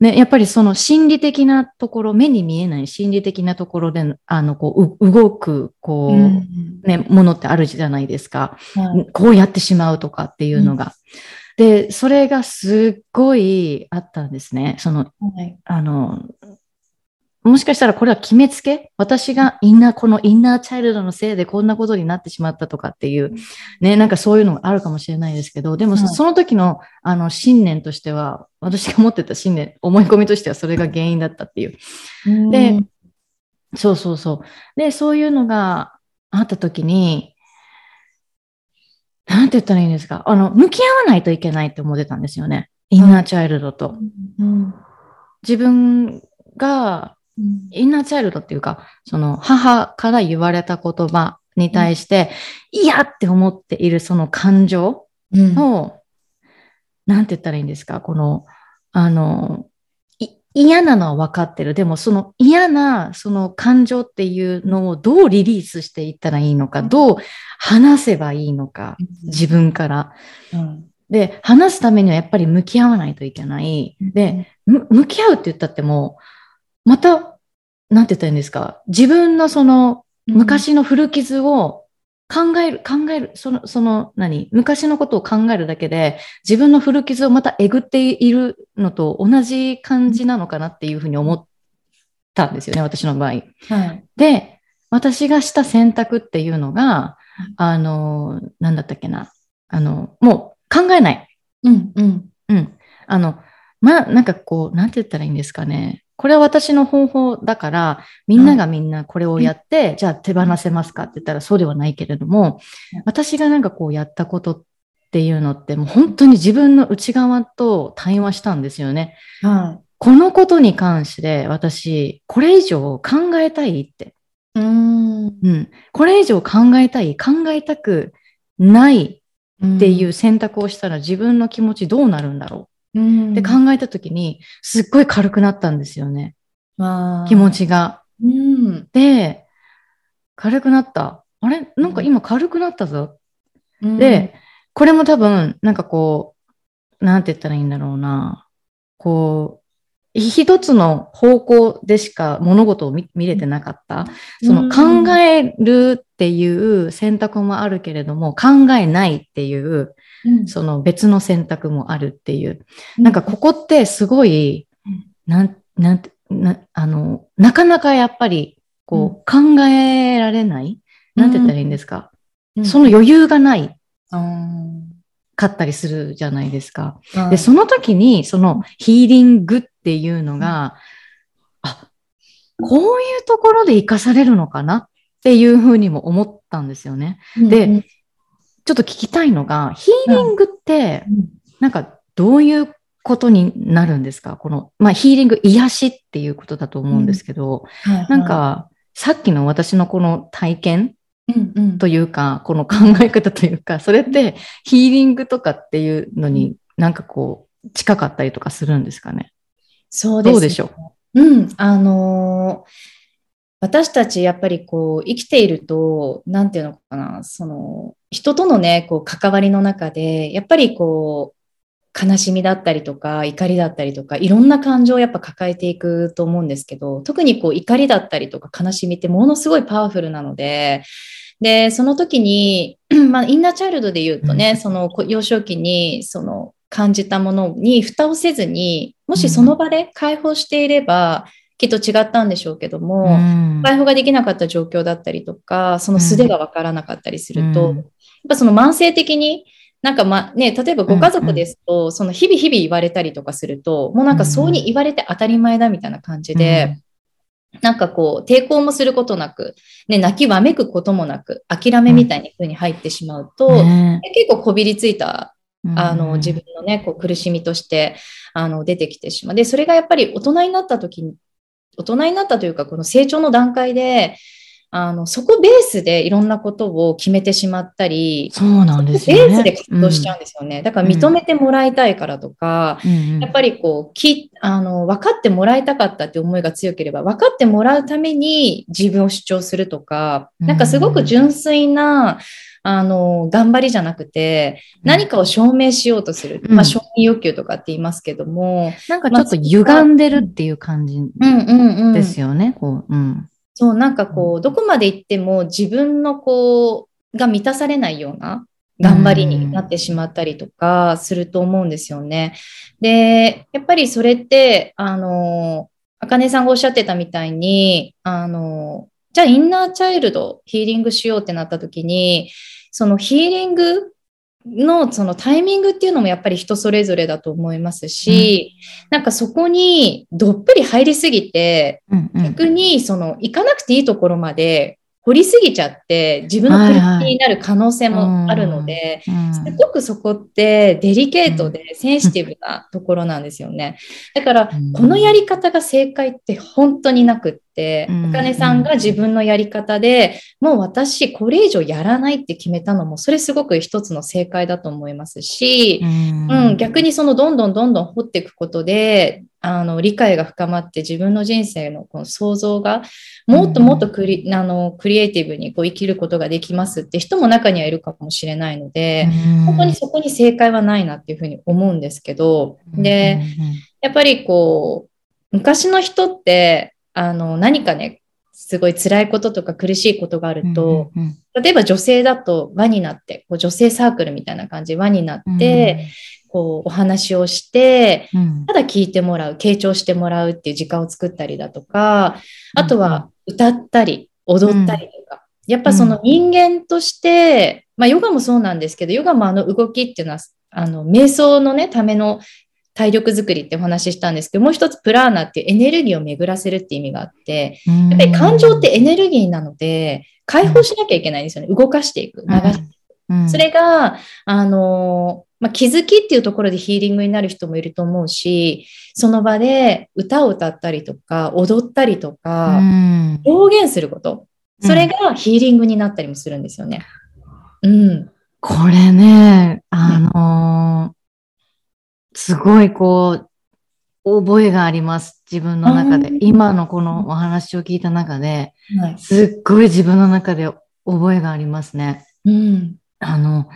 ね、やっぱりその心理的なところ、目に見えない心理的なところで、あの、こう、う動く、こう、うんね、ものってあるじゃないですか。はいこうやってしまうとかっていうのが。で、それがすっごいあったんですね。その、はいあの、もしかしたらこれは決めつけ？私がインナー、このインナーチャイルドのせいでこんなことになってしまったとかっていう、ね、なんかそういうのがあるかもしれないですけど、でもはいその時の、あの、信念としては、私が持ってた信念、思い込みとしてはそれが原因だったっていう。で、そうそうそう。で、そういうのがあった時に、なんて言ったらいいんですか？あの、向き合わないといけないって思ってたんですよね。インナーチャイルドと。うん自分が、うん。インナーチャイルドっていうか、その母から言われた言葉に対して、嫌って思っているその感情うん。を、なんて言ったらいいんですかこの、あの、い嫌なのは分かってる。でもその嫌なその感情っていうのをどうリリースしていったらいいのか、どう話せばいいのか、自分から。うん。で、話すためにはやっぱり向き合わないといけない。で、む向き合うって言ったっても、また、なんて言ったらいいんですか？自分のその昔の古傷を考える、考える、その、その、何？昔のことを考えるだけで、自分の古傷をまたえぐっているのと同じ感じなのかなっていうふうに思ったんですよね、私の場合。はいで、私がした選択っていうのが、あの、なんだったっけな？あの、もう考えない。うんうんうん。あの、まあ、なんかこう、なんて言ったらいいんですかね？これは私の方法だから、みんながみんなこれをやって、じゃあ手放せますかって言ったらそうではないけれどもうん、私がなんかこうやったことっていうのって、もう本当に自分の内側と対話したんですよね。はこのことに関して私、これ以上考えたいって。いうんうん。これ以上考えたい、考えたくないっていう選択をしたら自分の気持ちどうなるんだろううんって考えたときに、すっごい軽くなったんですよね。気持ちが。うんで、軽くなった。あれ？なんか今軽くなったぞ。うんで、これも多分、なんかこう、なんて言ったらいいんだろうな。こ一つの方向でしか物事を見れてなかった。その考えるっていう選択もあるけれども、考えないっていう、うんその別の選択もあるっていう。なんかここってすごいうん、なん、なんて、な、あの、なかなかやっぱり、こう、考えられない？なんて言ったらいいんですか、うん。その余裕がないあかったりするじゃないですか。ーで、その時に、そのヒーリングっていうのが、あ、こういうところで活かされるのかな？っていうふうにも思ったんですよね。でうんちょっと聞きたいのが、ヒーリングって、うん。なんかどういうことになるんですか？この、まあヒーリング、癒しっていうことだと思うんですけど、はいはい。なんか、さっきの私のこの体験うんうん。というか、この考え方というか、それってヒーリングとかっていうのになんかこう、近かったりとかするんですかね？そうですね。どうでしょうん、あのー私たちやっぱりこう生きていると、なんていうのかな、その人とのね、こう関わりの中で、やっぱりこう悲しみだったりとか怒りだったりとか、いろんな感情をやっぱ抱えていくと思うんですけど、特にこう怒りだったりとか悲しみってものすごいパワフルなので、で、その時に、<clears throat> まあ、インナーチャイルドで言うとね、そのこ幼少期にその感じたものに蓋をせずに、もしその場で解放していれば、きっと違ったんでしょうけどう。も、ん解放ができなかった状況だったりとか、その素手がわからなかったりすると、うん。やっぱその慢性的に、なんかまあね、例えばご家族ですと、その日々日々言われたりとかすると、もうなんかそうに言われて当たり前だみたいな感じで、なんかこう、抵抗もすることなく、ね、泣きわめくこともなく、諦めみたいな風に入ってしまうと、ね。結構こびりついたあうん。の、自分のね、こう苦しみとして、あの、出てきてしまう。で、それがやっぱり大人になった時に、大人になったというか、この成長の段階で、あの、そこベースでいろんなことを決めてしまったり、そうなんですベよね。ースで活動しちゃうんですよね。だから認めてもらいたいからとか、うんやっぱりこう、き、あの、分かってもらいたかったって思いが強ければ、分かってもらうために自分を主張するとか、なんかすごく純粋な、あの、頑張りじゃなくて、何かを証明しようとする。うんまあ、承認欲求とかって言いますけども、なんかちょっと歪んでるっていう感じうんうんうん。ですよね。こううんそう、なんかこう、どこまで行っても自分のこう、が満たされないような頑張りになってしまったりとかすると思うんですよね。で、やっぱりそれって、あの、あかねさんがおっしゃってたみたいに、あの、じゃあインナーチャイルドヒーリングしようってなった時に、そのヒーリングのそのタイミングっていうのもやっぱり人それぞれだと思いますし、なんかそこにどっぷり入りすぎて、うんうん。逆にその行かなくていいところまで掘りすぎちゃって自分の苦しみになる可能性もあるので、うんすごくそこってデリケートでセンシティブなところなんですよね。だからうん。このやり方が正解って本当になくっお金さんが自分のやり方でもう私これ以上やらないって決めたのもそれすごく一つの正解だと思いますし、うん。うん、逆にそのどんどんどんどん掘っていくことで、あの、理解が深まって自分の人生のこの想像がもっともっとクリ,、あのクリエイティブにこう生きることができますって人も中にはいるかもしれないので、本当にそこに正解はないなっていうふうに思うんですけど、で、やっぱりこう、昔の人って、あの、何かね、すごい辛いこととか苦しいことがあると、うんうん例えば女性だと輪になって、こう女性サークルみたいな感じで輪になって、こうお話をして、うん。ただ聞いてもらう、傾聴してもらうっていう時間を作ったりだとか、あとは歌ったり、踊ったりとか、やっぱその人間として、まあヨガもそうなんですけど、ヨガもあの動きっていうのは、あの、瞑想のね、ための体力づくりってお話ししたんですけど、もう一つプラーナっていうエネルギーを巡らせるって意味があって、やっぱり感情ってエネルギーなので、解放しなきゃいけないんですよね。動かしていく、流してうんそれが、あの、まあ、気づきっていうところでヒーリングになる人もいると思うし、その場で歌を歌ったりとか、踊ったりとうか、ん表現すること。それがヒーリングになったりもするんですよね。うん。これね、あのーすごいこう、覚えがあります。自分の中で。今のこのお話を聞いた中で、はい。すっごい自分の中で覚えがありますね。うん。あの、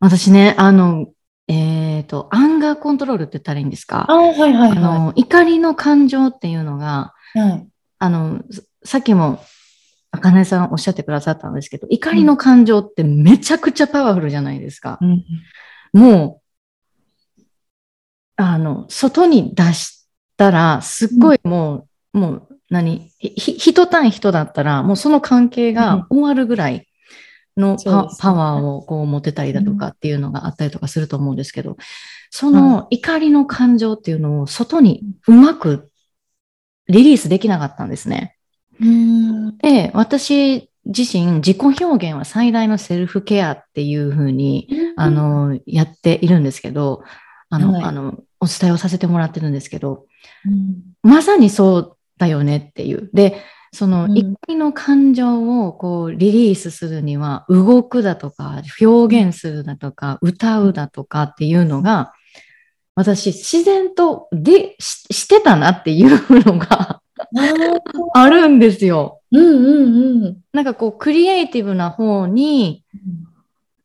私ね、あの、えっ、と、アンガーコントロールって言ったらいいんですか？あはいはいはい。あの、怒りの感情っていうのが、はい、あの、さっきも、あかねさんおっしゃってくださったんですけど、怒りの感情ってめちゃくちゃパワフルじゃないですか。うん、もう、あの、外に出したら、すっごいもう、うん、もう何、ひ、人対人だったら、もうその関係が終わるぐらいのパ,、ね、パワーをこう持てたりだとかっていうのがあったりとかすると思うんですけど、その怒りの感情っていうのを外にうまくリリースできなかったんですね。で、私自身自己表現は最大のセルフケアっていうふうに、あの、やっているんですけど、あの、はい、あの、お伝えをさせてもらってるんですけど、まさにそうだよねっていう。で、その怒りの感情をこうリリースするには動くだとか表現するだとか歌うだとかっていうのが私自然とでししてたなっていうのがあるんですよ。うんうんうん。なんかこうクリエイティブな方に、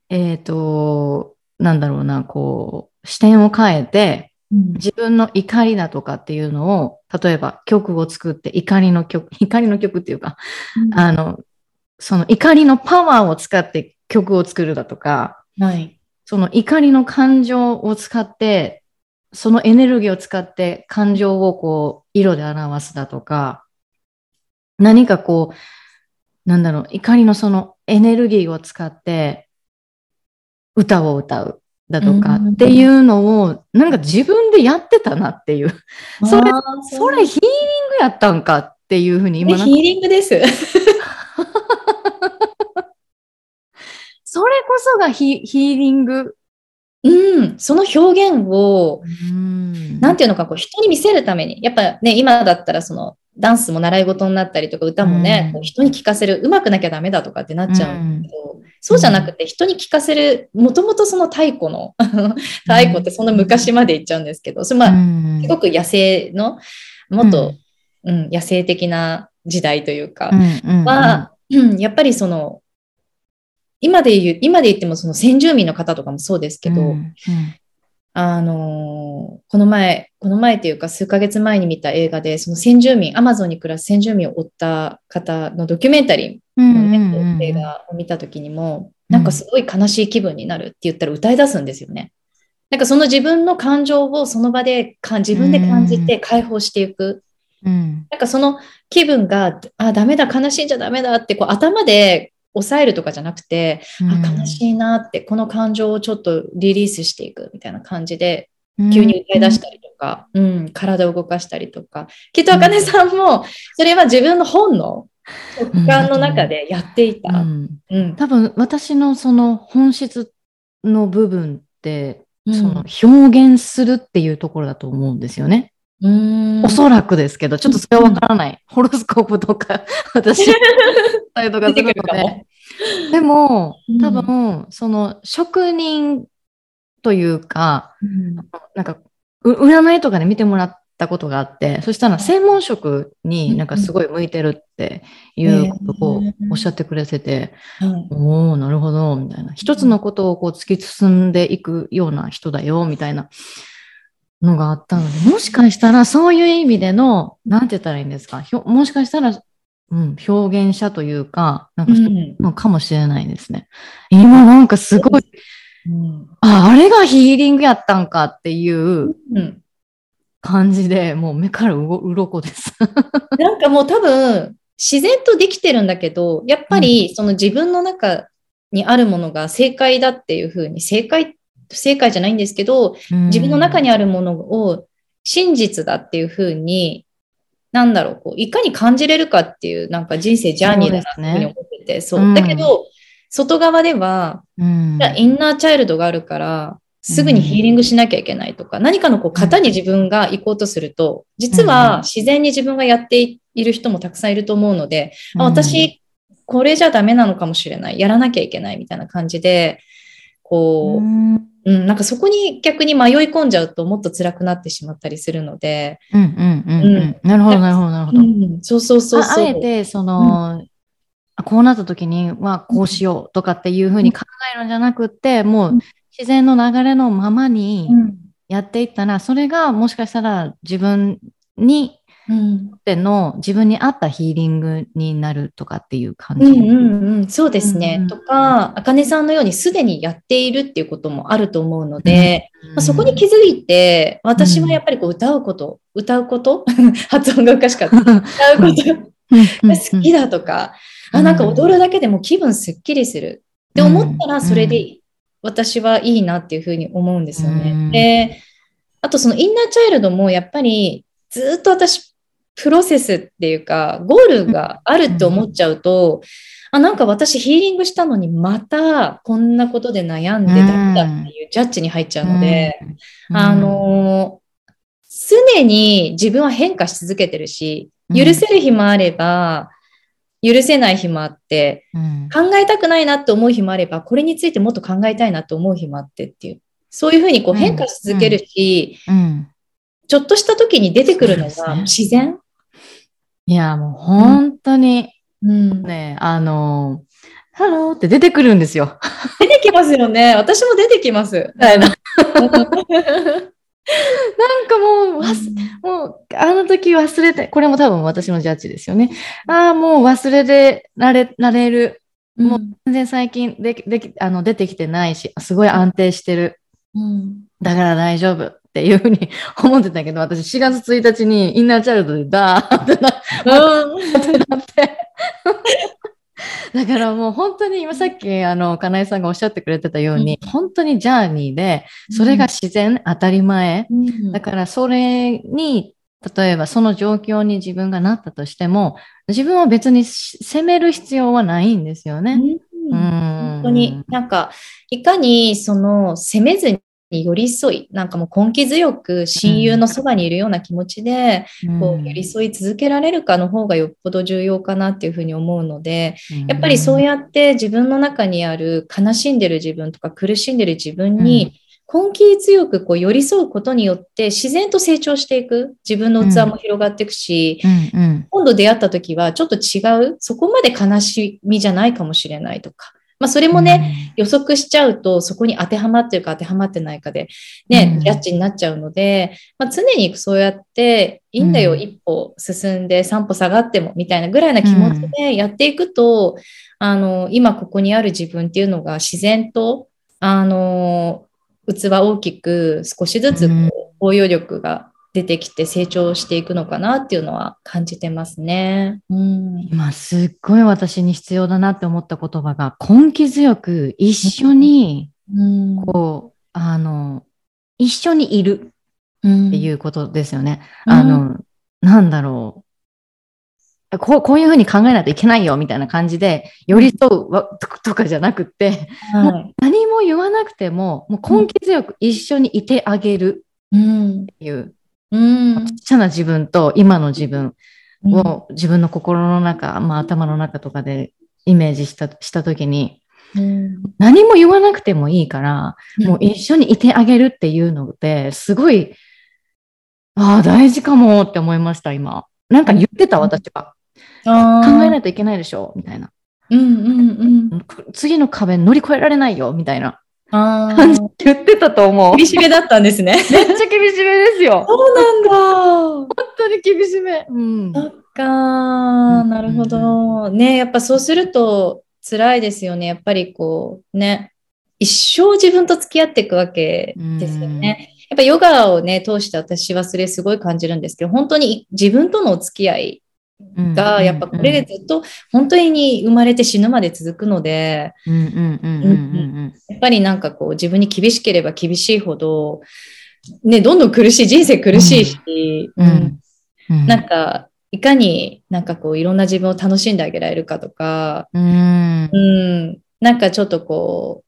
えっ、ー、と、なんだろうな、こう視点を変えて、自分の怒りだとかっていうのを、例えば曲を作って怒りの曲、<laughs> 怒りの曲っていうか、うん、あの、その怒りのパワーを使って曲を作るだとか、はい、その怒りの感情を使って、そのエネルギーを使って感情をこう色で表すだとか、何かこう、なんだろう、怒りのそのエネルギーを使って歌を歌う。だとかっていうのを、なんか自分でやってたなっていう。それ、それヒーリングやったんかっていうふうに今ヒーリングです。<laughs> それこそがヒヒーリング？うん、その表現を、うん、なんていうのか、こう人に見せるために、やっぱね、今だったらその、ダンスも習い事になったりとか、歌もね、うん、人に聞かせる、うまくなきゃダメだとかってなっちゃうんだけど、うん、そうじゃなくて、人に聞かせる、もともとその太古の、太古ってそんな昔まで言っちゃうんですけど、それまあ、すごく野生の、もっと、うん、野生的な時代というか、は、やっぱりその、今で言う、今で言ってもその先住民の方とかもそうですけど、あのー、この前、この前っていうか数ヶ月前に見た映画で、その先住民、アマゾンに暮らす先住民を追った方のドキュメンタリーの、ね映画を見た時にも、なんかすごい悲しい気分になるって言ったら歌い出すんですよね。なんかその自分の感情をその場でか自分で感じて解放していく。うん、なんかその気分が、あ、ダメだ、悲しいんじゃダメだってこう頭で抑えるとかじゃなくて、あ悲しいなってこの感情をちょっとリリースしていくみたいな感じで急に歌い出したりとか、うん、うん、体を動かしたりとか。きっとあかねさんもそれは自分の本の直感の中でやっていた、うん。うん、多分私のその本質の部分って、その表現するっていうところだと思うんですよね。おそらくですけど、ちょっとそれはわからない。ホロスコープとか、<laughs> 私、たりとかするので。<laughs> でも、多分、その職人というか、うん、なんか、占いとかで見てもらったことがあって、そしたら専門職になんかすごい向いてるっていうことをおっしゃってくれてて、おおなるほど、みたいな。一つのことをこう突き進んでいくような人だよ、みたいな。のがあったので、もしかしたらそういう意味での、なんて言ったらいいんですか、もしかしたら、うん、表現者というか、なんかそうのかもしれないですね。うん、今なんかすごい、うん、あ、あれがヒーリングやったんかっていう感じで、もう目からう鱗です。<laughs> なんかもう多分、自然とできてるんだけど、やっぱりその自分の中にあるものが正解だっていうふうに、正解不正解じゃないんですけど、自分の中にあるものを真実だっていうふうに、なんだろう、こういかに感じれるかっていう、なんか人生ジャーニーだなっていうふうに思ってて、そう,、だけど、外側では、うん、インナーチャイルドがあるから、すぐにヒーリングしなきゃいけないとか、何かのこう型に自分が行こうとすると、実は自然に自分がやっている人もたくさんいると思うので、あ私、これじゃダメなのかもしれない、やらなきゃいけないみたいな感じで、こう、うん、なんかそこに逆に迷い込んじゃうともっと辛くなってしまったりするので。うんうんうん、うん、なるほどなるほどなるほど。うん、そうそうそうあえてその、うん、こうなった時にはこうしようとかっていうふうに考えるんじゃなくって、もう自然の流れのままにうん。やっていったら、それがもしかしたら自分にうん。とっての自分に合ったヒーリングになるとかっていう感じ。うんうんうん、そうですね。うんとか、あかねさんのようにすでにやっているっていうこともあると思うので、まあ、そこに気づいて、私はやっぱりこう歌うこと、歌うこと？<laughs> 発音がおかしかった。歌うこと？が好きだとか、あ、なんか踊るだけでも気分すっきりする。って思ったら、それで私はいいなっていうふうに思うんですよね。うん。で、あとそのインナーチャイルドもやっぱりずっと私、プロセスっていうか、ゴールがあるって思っちゃうと、あ、なんか私ヒーリングしたのにまたこんなことで悩んでダメだっていうジャッジに入っちゃうので、うん。あ、のー常に自分は変化し続けてるし、許せる日もあれば、許せない日もあって、うん。考えたくないなって思う日もあれば、これについてもっと考えたいなと思う日もあってっていう、そういうふうにこううん。変化し続けるし、うん。ちょっとした時に出てくるのが自然。いや、もう本当にうん、ね、あの、ハローって出てくるんですよ。出てきますよね。私も出てきます。はいなうんなんかもう、もう、あの時忘れて、これも多分私のジャッジですよね。ああ、もう忘れてられられる。もう全然最近でできあの出てきてないし、すごい安定してる。うんだから大丈夫っていうふうに <laughs> 思ってたけど、私4月1日にインナーチャイルドでダーってなうんって。<laughs> だからもう本当に今さっきあの、かなえさんがおっしゃってくれてたように、本当にジャーニーで、それが自然、当たり前。うんだからそれに、例えばその状況に自分がなったとしても、自分は別にし責める必要はないんですよね。うん本当になんかいかにその責めずに寄り添いなんかもう根気強く親友のそばにいるような気持ちで、こう寄り添い続けられるかの方がよっぽど重要かなっていうふうに思うのでやっぱりそういやって自分の中にある悲しんでる自分とか苦しんでる自分に根気強くこう寄り添うことによって自然と成長していく自分の器も広がっていくし、うんうん。今度出会った時はちょっと違う、そこまで悲しみじゃないかもしれないとか。まあそれもね、、予測しちゃうとそこに当てはまってるか当てはまってないかでね、うん。ジャッジになっちゃうので、まあ、常にそうやっていいんだよ、うん。一歩進んで三歩下がってもみたいなぐらいな気持ちでやっていくと、あの、今ここにある自分っていうのが自然と、あの、器大きく少しずつこうん。う包容力が出てきて成長していくのかなっていうのは感じてますね。うん。今すっごい私に必要だなって思った言葉が根気強く一緒にうんこう、あの、一緒にいるうんっていうことですよね。うんあの、なんだろう。こうこういうふうに考えないといけないよみたいな感じで寄り添うわととかじゃなくって、はい何も言わなくても、もう根気強く一緒にいてあげるうんっていう、うんちっちゃな自分と今の自分を自分の心の中、まあ頭の中とかでイメージしたしたときに、うん何も言わなくてもいいから、もう一緒にいてあげるっていうのって、すごい、ああ、大事かもって思いました、今。なんか言ってた、私は。考えないいといけないでしょみたいな。うんうんうん。次の壁乗り越えられないよみたいなあ感じあ。言ってたと思う。め厳っちしめだったんですね。<laughs> ゃ厳しめですよ。そうなんだ。本当に厳しめ。うん。そっか、なるほど。ね、やっぱそうすると辛いですよね。やっぱりこうね、一生自分と付き合っていくわけですよね。やっぱヨガをね、通して私はそれすごい感じるんですけど、本当に自分とのお付き合いが、やっぱこれでずっと本当に生まれて死ぬまで続くので、やっぱりなんかこう自分に厳しければ厳しいほど、ね、どんどん苦しい、人生苦しいし、うん。なんか、いかになんかこういろんな自分を楽しんであげられるかとか、うん。うん、なんかちょっとこ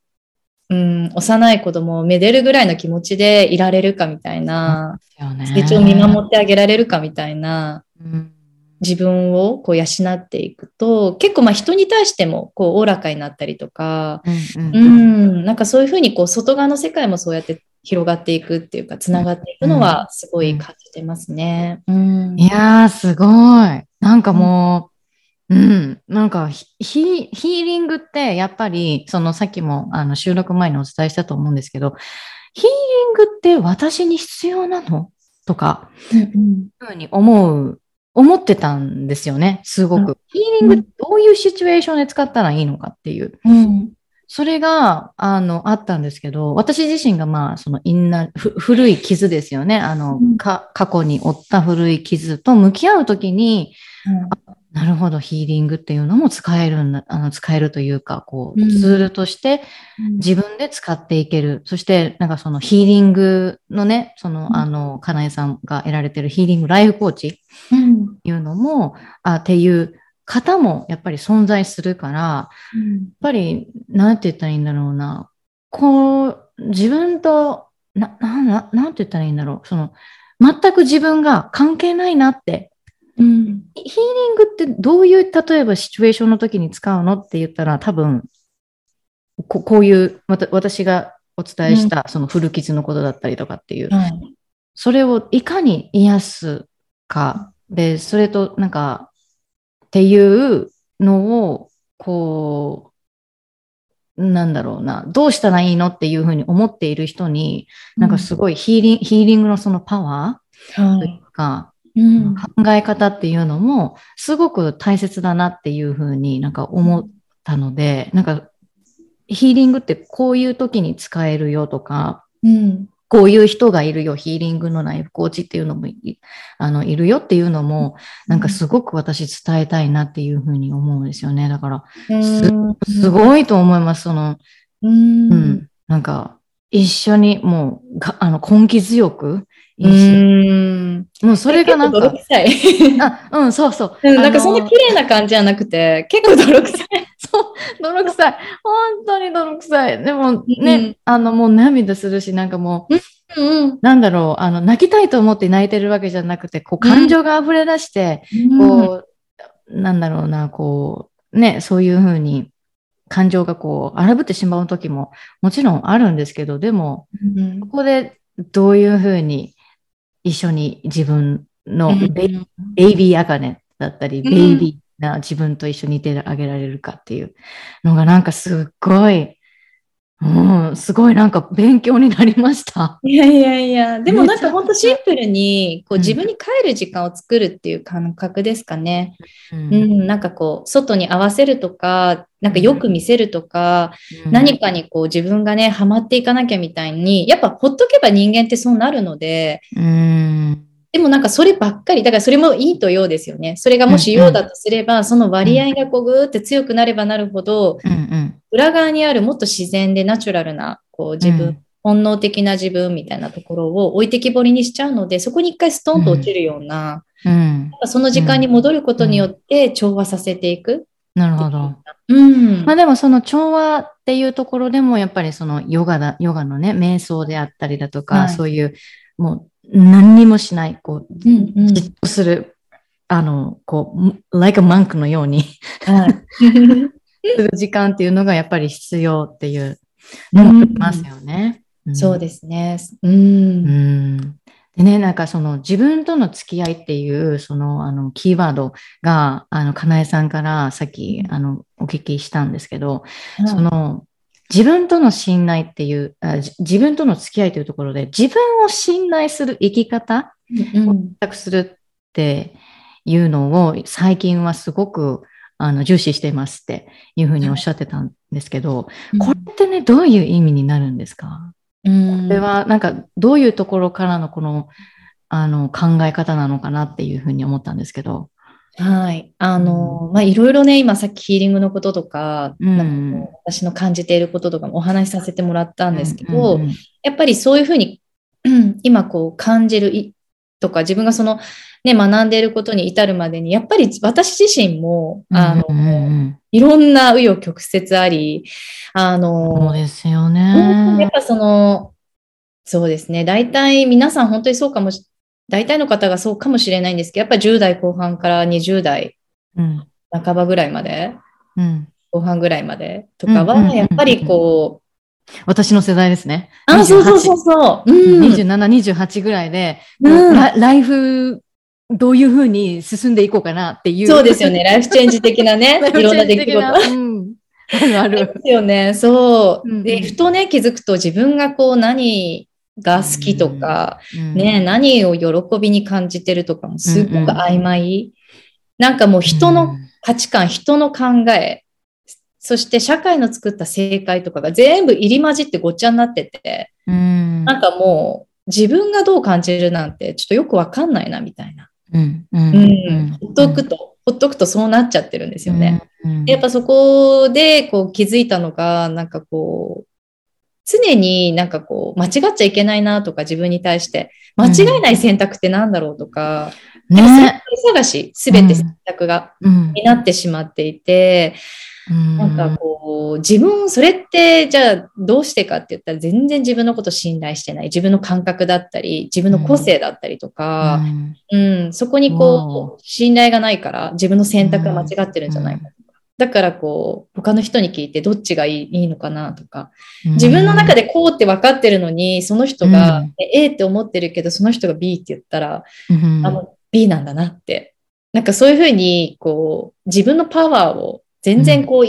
う、うん、幼い子供をめでるぐらいの気持ちでいられるかみたいな、成長を見守ってあげられるかみたいなうん自分をこう養っていくと、結構まあ人に対してもこうおおらかになったりとか、うんううんん、なんかそういうふうにこう外側の世界もそうやって広がっていくっていうか、つながっていくのはすごい感じてますね。うん。いやー、すごい。なんかもうん、なんかヒーリングってやっぱりそのさっきもあの収録前にお伝えしたと思うんですけどヒーリングって私に必要なの？とかうんふうに思う思ってたんですよねすごく、うん。ヒーリングどういうシチュエーションで使ったらいいのかっていう。うん。それがあのあったんですけど私自身がまあそのインナーふ古い傷ですよね。あの、うん。か過去に負った古い傷と向き合うときになるほど、ヒーリングっていうのも使えるんだ、あの、使えるというか、こう、うんツールとしてうん自分で使っていける。そして、なんかそのヒーリングのね、その、うんあの、かなえさんが得られてるヒーリングライフコーチうんいうのも、あ、っていう方もやっぱり存在するから、やっぱり、なんて言ったらいいんだろうな。こう、自分と、な、な、ななんて言ったらいいんだろう。その、全く自分が関係ないなってうん。ヒーリングってどういう、例えばシチュエーションの時に使うのって言ったら多分、ここういう、また私がお伝えしたその古傷のことだったりとかっていう、はいそれをいかに癒すか、で、それとなんか、っていうのを、こう、なんだろうな、どうしたらいいのっていうふうに思っている人に、なんかすごいヒーリング、ヒーリングのそのパワーといはい。うか、うん考え方っていうのもすごく大切だなっていうふうになんか思ったので、なんかヒーリングってこういう時に使えるよとか、うん。こういう人がいるよ、ヒーリングのライフコーチっていうのもいあのいるよっていうのも、なんかすごく私伝えたいなっていうふうに思うんですよね。だから、すごいと思います。その、ううん。ん、なんか一緒にもうが、あの根気強く、う一緒んもうそれがなんか泥、臭い。あ、うん、そうそう。<laughs> うんなんかそんな綺麗な感じじゃなくて、結構泥臭い。<laughs> そう、泥臭い。本当に泥臭い。でもね、うんあの、もう涙するし、なんかもう、うんなんだろう、あの、泣きたいと思って泣いてるわけじゃなくて、こう、感情が溢れ出して、こう、なんだろうな、こう、ね、そういうふうに、感情がこう、荒ぶってしまう時も、もちろんあるんですけど、でも、うんここでどういうふうに一緒に自分のベイビーアカネだったり、うん。ベイビーな自分と一緒にいてあげられるかっていうのがなんかすっごい、うん、すごいなんか勉強になりました。いやいやいや、でもなんか本当シンプルにこううん自分に帰る時間を作るっていう感覚ですかね。ううんん、なんかこう外に合わせるとか、なんかよく見せるとか、うん何かにこう自分がね、ハマっていかなきゃみたいに、やっぱほっとけば人間ってそうなるので、うんでもなんかそればっかり、だからそれもいいと陽ですよね。それがもし陽だとすれば、その割合がこうぐーって強くなればなるほど、うんうん裏側にあるもっと自然でナチュラルなこう自分、うん本能的な自分みたいなところを置いてきぼりにしちゃうので、そこに一回ストンと落ちるような、うんその時間に戻ることによって調和させていく。なるほど。うん。まあでもその調和っていうところでもやっぱりそのヨガだ、ヨガのね、瞑想であったりだとか、はいそういうもう何にもしない、こう、うんうんじっとする、あの、こう、like a monk のようにはい。する時間っていうのがやっぱり必要っていうのもありますよね。そうですね。う。うんん。でね、なんかその自分との付き合いっていうそのあのキーワードがあのかなえさんからさっきあのお聞きしたんですけど、その自分との信頼っていうあじ自分との付き合いというところで自分を信頼する生き方うんを選択するっていうのを最近はすごくあの重視していますっていうふうにおっしゃってたんですけど、これってねどういう意味になるんですか？うん。これはなんかどういうところからのこのあの考え方なのかなっていうふうに思ったんですけど。はい。あの、まあ、いろいろね、今さっきヒーリングのこととか、うんなんか私の感じていることとかもお話しさせてもらったんですけど、うんうんやっぱりそういうふうに、う <clears throat> ん今こう感じるいとか、自分がそのね、学んでいることに至るまでに、やっぱり私自身も、あの、うんうんうんいろんな紆余曲折あり、あそうの、ですよ本当にやね。っぱその、そうですね。大体皆さん本当にそうかもし、大体の方がそうかもしれないんですけど、やっぱり10代後半から20代うん半ばぐらいまで、うん、後半ぐらいまでとかは、やっぱりこう、私の世代ですね。あ、そうそうそうそう。うん。27、28ぐらいで、うんラライフどういうふうに進んでいこうかなっていう。そうですよね。ライフチェンジ的なね、<laughs> いろんな出来事。うん、<laughs> あるある。ですよね。そう。で、ふとね、気づくと自分がこう何が好きとか、ね、何を喜びに感じてるとかもすごく曖昧。なんかもう人の価値観、人の考え、そして社会の作った正解とかが全部入り混じってごっちゃになってて、うん、なんかもう自分がどう感じるなんてちょっとよくわかんないなみたいな。うん、ううん。ほっとくと、ほっとくとそうなっちゃってるんですよね。やっぱそこでこう気づいたのが、なんかこう、常になんかこう、間違っちゃいけないなとか自分に対して、間違いない選択ってなんだろうとか、ね。選択探し、すべて選択が、うん。になってしまっていて、なんかこう、自分、それって、じゃあどうしてかって言ったら、全然自分のこと信頼してない。自分の感覚だったり、自分の個性だったりとか、うん、そこにこう、信頼がないから、自分の選択が間違ってるんじゃないか。だからこう、他の人に聞いてどっちがいいいいのかなとか、自分の中でこうって分かってるのに、その人が、うん。え A って思ってるけど、その人が B って言ったら、うん。あ、もう B なんだなって。なんかそういうふうに、こう、自分のパワーを全然こう、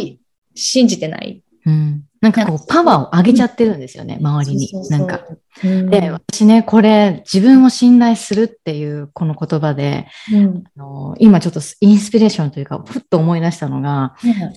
信じてない。うんなんかこう、パワーを上げちゃってるんですよね、周りになんか。うんで、私ね、これ、自分を信頼するっていうこの言葉で、うんあの今ちょっとインスピレーションというか、ふっと思い出したのが、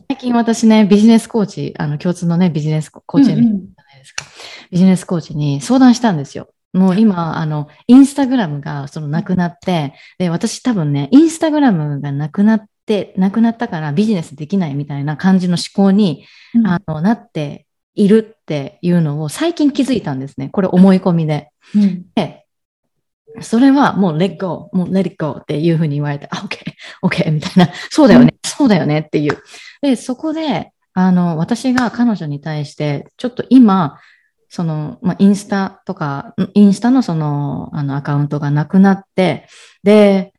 最近私ね、ビジネスコーチ、あの、共通のね、ビジネスコーチうんうんじゃないですか。ビジネスコーチに相談したんですよ。もう今、あの、インスタグラムがそのなくなって、で、私多分ね、インスタグラムがなくなって、なくなったからビジネスできないみたいな感じの思考に、うんあの、なっているっていうのを最近気づいたんですね。これ思い込みで。うんで、それはもう let go, もう let it go っていうふうに言われて、あ、OK, OK みたいな、そうだよね、そうだよねっていう。で、そこで、あの、私が彼女に対して、ちょっと今、その、まあ、インスタとか、インスタのその、あの、アカウントがなくなって、で、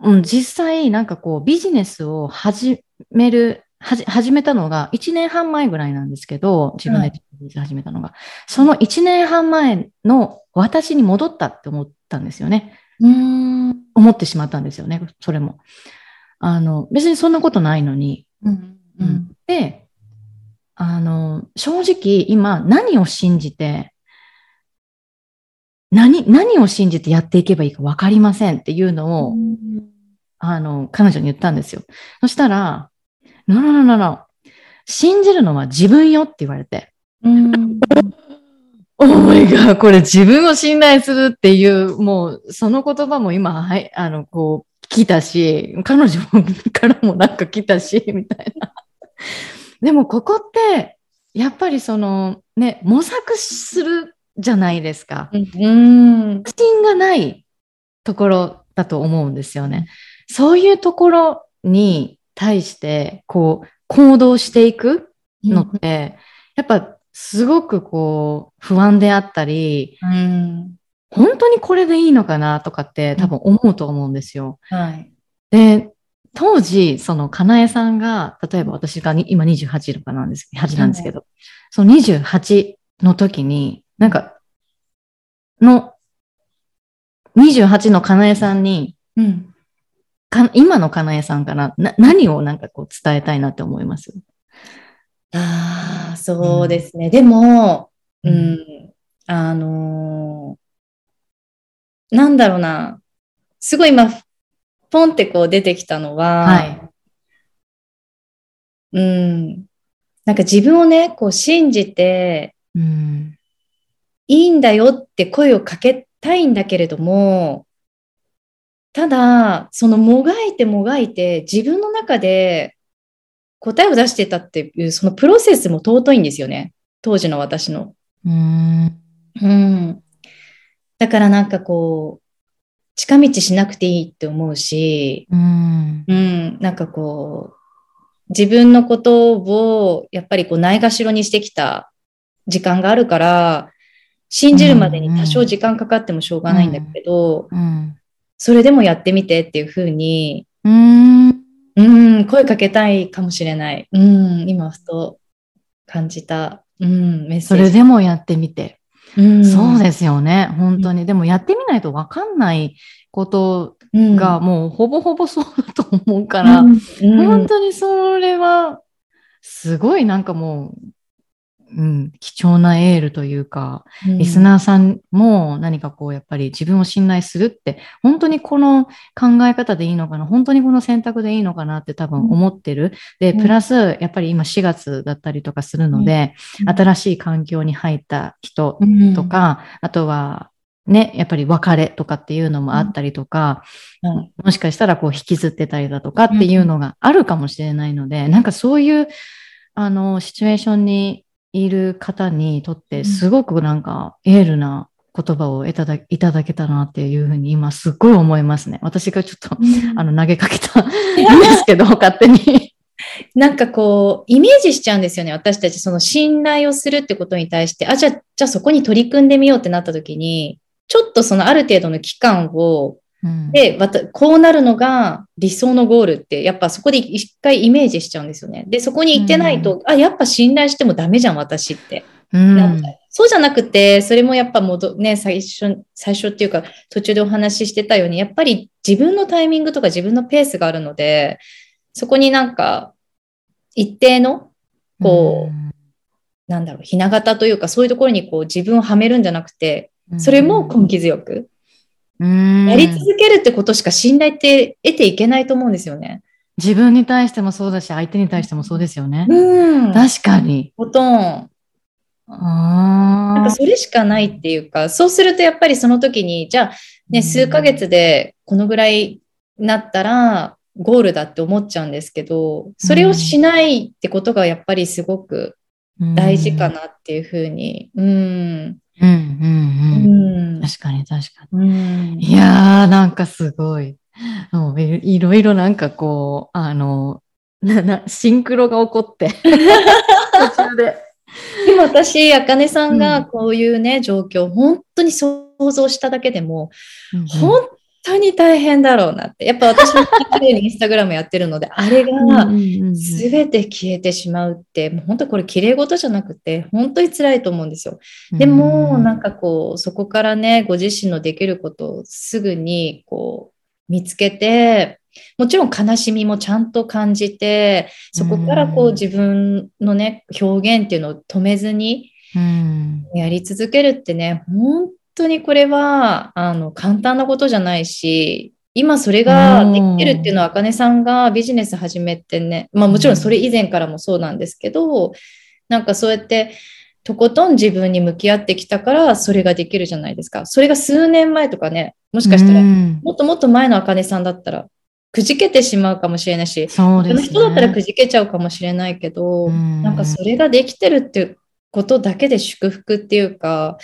うん、実際、なんかこう、ビジネスを始める、はじ、始めたのが1年半前ぐらいなんですけど、自分でビジネス始めたのが、その1年半前の私に戻ったって思ったんですよね。うん思ってしまったんですよね、それも。あの、別にそんなことないのに。うんうんで、あの、正直今何を信じて、何、何を信じてやっていけばいいか分かりませんっていうのを、あの、彼女に言ったんですよ。そしたら、no, no, no, no, no. 信じるのは自分よって言われて。うんオーマイガー、これ自分を信頼するっていう、もうその言葉も今、はい、あの、こう、来たし、彼女からもなんか来たし、みたいな。<laughs> でもここって、やっぱりその、ね、模索するじゃないですか。うん自信がないところだと思うんですよね。そういうところに対して、こう、行動していくのって、やっぱすごくこう、不安であったり、うん本当にこれでいいのかなとかって多分思うと思うんですよ。はいで、当時、その、かなえさんが、例えば私がに今28とかなんです、8なんですけど、その28の時に、なんか、の、28のかなえさんに、うんか今のかなえさんからな何をなんかこう伝えたいなって思います？ああ、そうですね。でも、ううんん、あのーなんだろうな。すごい今、ポンってこう出てきたのは、はい。うん、なんか自分をね、こう信じて、うん。いいんだよって声をかけたいんだけれども、ただ、そのもがいてもがいて、自分の中で答えを出してたっていう、そのプロセスも尊いんですよね。当時の私の。うん。うん。だからなんかこう、近道しなくていいって思うし、うん。うん、なんかこう、自分のことをやっぱりこうないがしろにしてきた時間があるから、信じるまでに多少時間かかってもしょうがないんだけど、うん。それでもやってみてっていうふうに、うん。うん、声かけたいかもしれない。うん、今ふと感じた、うん、メッセそージ。れでもやってみて。うん、そうですよね。本当に。でもやってみないとわかんないことがもうほぼほぼそうだと思うから、うん本当にそれはすごいなんかもう、うん、貴重なエールというか、リスナーさんも何かこうやっぱり自分を信頼するって本当にこの考え方でいいのかな本当にこの選択でいいのかなって多分思ってる。で、うん。プラスやっぱり今4月だったりとかするので、新しい環境に入った人うん。とか、あとはね、やっぱり別れとかっていうのもあったりとか、うん。もしかしたらこう引きずってたりだとかっていうのがあるかもしれないので、なんかそういうあのシチュエーションにいる方にとってすごくなんかエールな言葉をいただいただけたなっていうふうに今すっごい思いますね。私がちょっとあの投げかけたんですけど、勝手に。なんかこう、イメージしちゃうんですよね。私たち、その信頼をするってことに対して、あ、じゃあ、じゃあそこに取り組んでみようってなった時に、ちょっとそのある程度の期間を、うん。で、また、こうなるのが理想のゴールって、やっぱそこで一回イメージしちゃうんですよね。で、そこに行ってないと、あ、やっぱ信頼してもダメじゃん、私って。うん。そうじゃなくて、それもやっぱもど、ね、最初、最初っていうか、途中でお話ししてたように、やっぱり自分のタイミングとか自分のペースがあるので、そこになんか、一定の、こう、なんだろう、ひな形というか、そういうところにこう自分をはめるんじゃなくて、うん。それも根気強く、うんやり続けるってことしか信頼って得ていけないと思うんですよね。自分に対してもそうだし、相手に対してもそうですよね。うん。確かに。ほとん。あなんかそれしかないっていうか、そうするとやっぱりその時に、じゃあね、数ヶ月でこのぐらいなったらゴールだって思っちゃうんですけど、それをしないってことがやっぱりすごく大事かなっていうふうに。うん。うんうんううん。ん。確かに確かうんに。いやー、なんかすごい。もういいろいろなんかこう、あの、ななシンクロが起こって、途中で。でも私、あかねさんうんがこういうね、状況、本当に想像しただけでも、うん本当に大変だろうなって。やっぱ私もインスタグラムやってるので、<laughs> あれがうんうんうんすべて消えてしまうって、もう本当これ綺麗事じゃなくて、本当に辛いと思うんですよ。でも、なんかこう、そこからね、ご自身のできることをすぐにこう見つけて、もちろん悲しみもちゃんと感じて、そこからこううん自分のね、表現っていうのを止めずにうんやり続けるってね、本当にこれは、あの、簡単なことじゃないし、今それができてるっていうのは、あかねさんがビジネス始めてね、まあもちろんそれ以前からもそうなんですけど、なんかそうやって、とことん自分に向き合ってきたから、それができるじゃないですか。それが数年前とかね、もしかしたら、うんもっともっと前のあかねさんだったら、くじけてしまうかもしれないし、そね。人だったらくじけちゃうかもしれないけど、うんなんかそれができてるっていうことだけで祝福っていうか、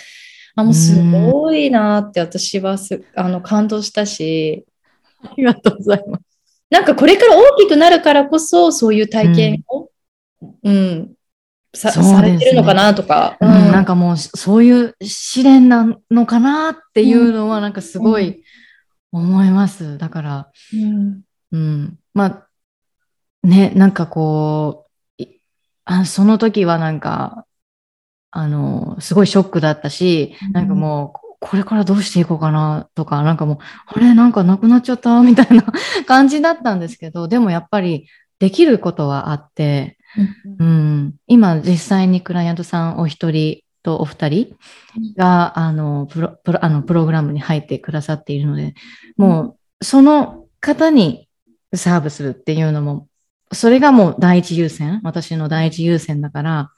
あ、もうすごいなって私はすあの感動したし、ありがとうございます。なんかこれから大きくなるからこそそういう体験を、うん、うですね。されてるのかなとか、うん、なんかもうそういう試練なのかなっていうのはなんかすごい思います。だから、うん。うん、まあね、なんかこう、いあその時はなんか、あの、すごいショックだったし、うん。なんかもう、これからどうしていこうかなとか、なんかもう、あれ、なんかなくなっちゃったみたいな感じだったんですけど、<laughs> でもやっぱりできることはあって、うん、今実際にクライアントさんお一人とお二人が、あのプロプロあのプログラムに入ってくださっているので、もうその方にサーブするっていうのも、それがもう第一優先、私の第一優先だから、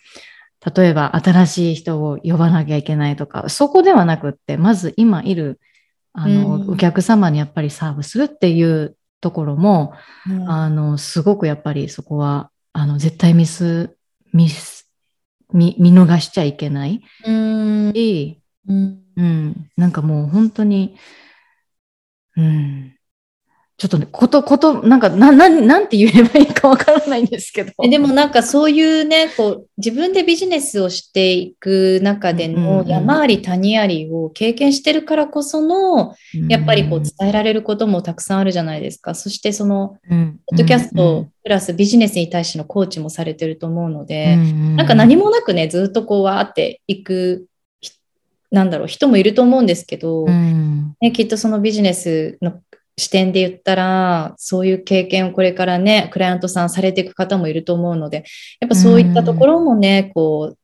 例えば新しい人を呼ばなきゃいけないとか、そこではなくって、まず今いるあの、うん。お客様にやっぱりサーブするっていうところも、うん。あの、すごくやっぱりそこは、あの、絶対ミス、ミス、見、見逃しちゃいけないうん。し、うん。うん、なんかもう本当に、うん、ちょっとね、こと、こと、なんか、な、な、なんて言えばいいかわからないんですけど。えでもなんかそういうね、こう自分でビジネスをしていく中での山あり谷ありを経験してるからこその、やっぱりこう伝えられることもたくさんあるじゃないですか。そしてその、うん、ポッドキャスうんトプラスビジネスに対してのコーチもされてると思うので、うんなんか何もなくね、ずっとこうわーっていく、ひなんだろう、人もいると思うんですけど、うん、ね、きっとそのビジネスの視点で言ったら、そういう経験をこれからね、クライアントさんされていく方もいると思うので、やっぱそういったところもね、こう、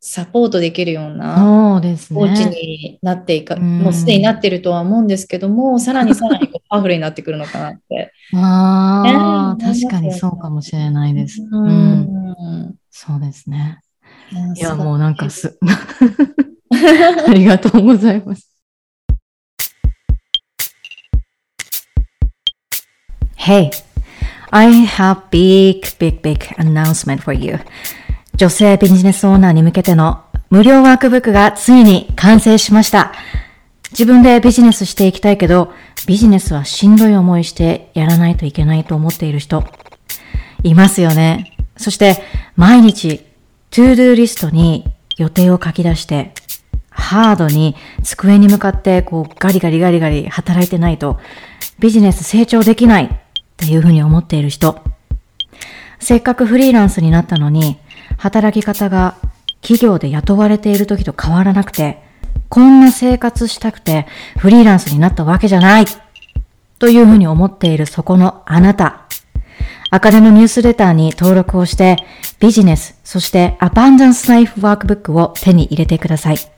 サポートできるようなコーチね。になっていか、うんもうすでになってるとは思うんですけども、さらにさらにパワフルになってくるのかなって。ああ、ね確かにそうかもしれないです。ううん。ん。そうですね。いや、いやもうなんかす、<laughs> ありがとうございます。Hey, I have big, big, big announcement for you. 女性ビジネスオーナーに向けての無料ワークブックがついに完成しました。自分でビジネスしていきたいけど、ビジネスはしんどい思いしてやらないといけないと思っている人、いますよね。そして、毎日、 to-do list に予定を書き出して、ハードに机に向かってこうガリガリガリガリ働いてないとビジネス成長できないっていうふうに思っている人。せっかくフリーランスになったのに働き方が企業で雇われている時と変わらなくてこんな生活したくてフリーランスになったわけじゃないというふうに思っているそこのあなた。あかねのニュースレターに登録をして、ビジネス、そしてアバンダンスライフワークブックを手に入れてください。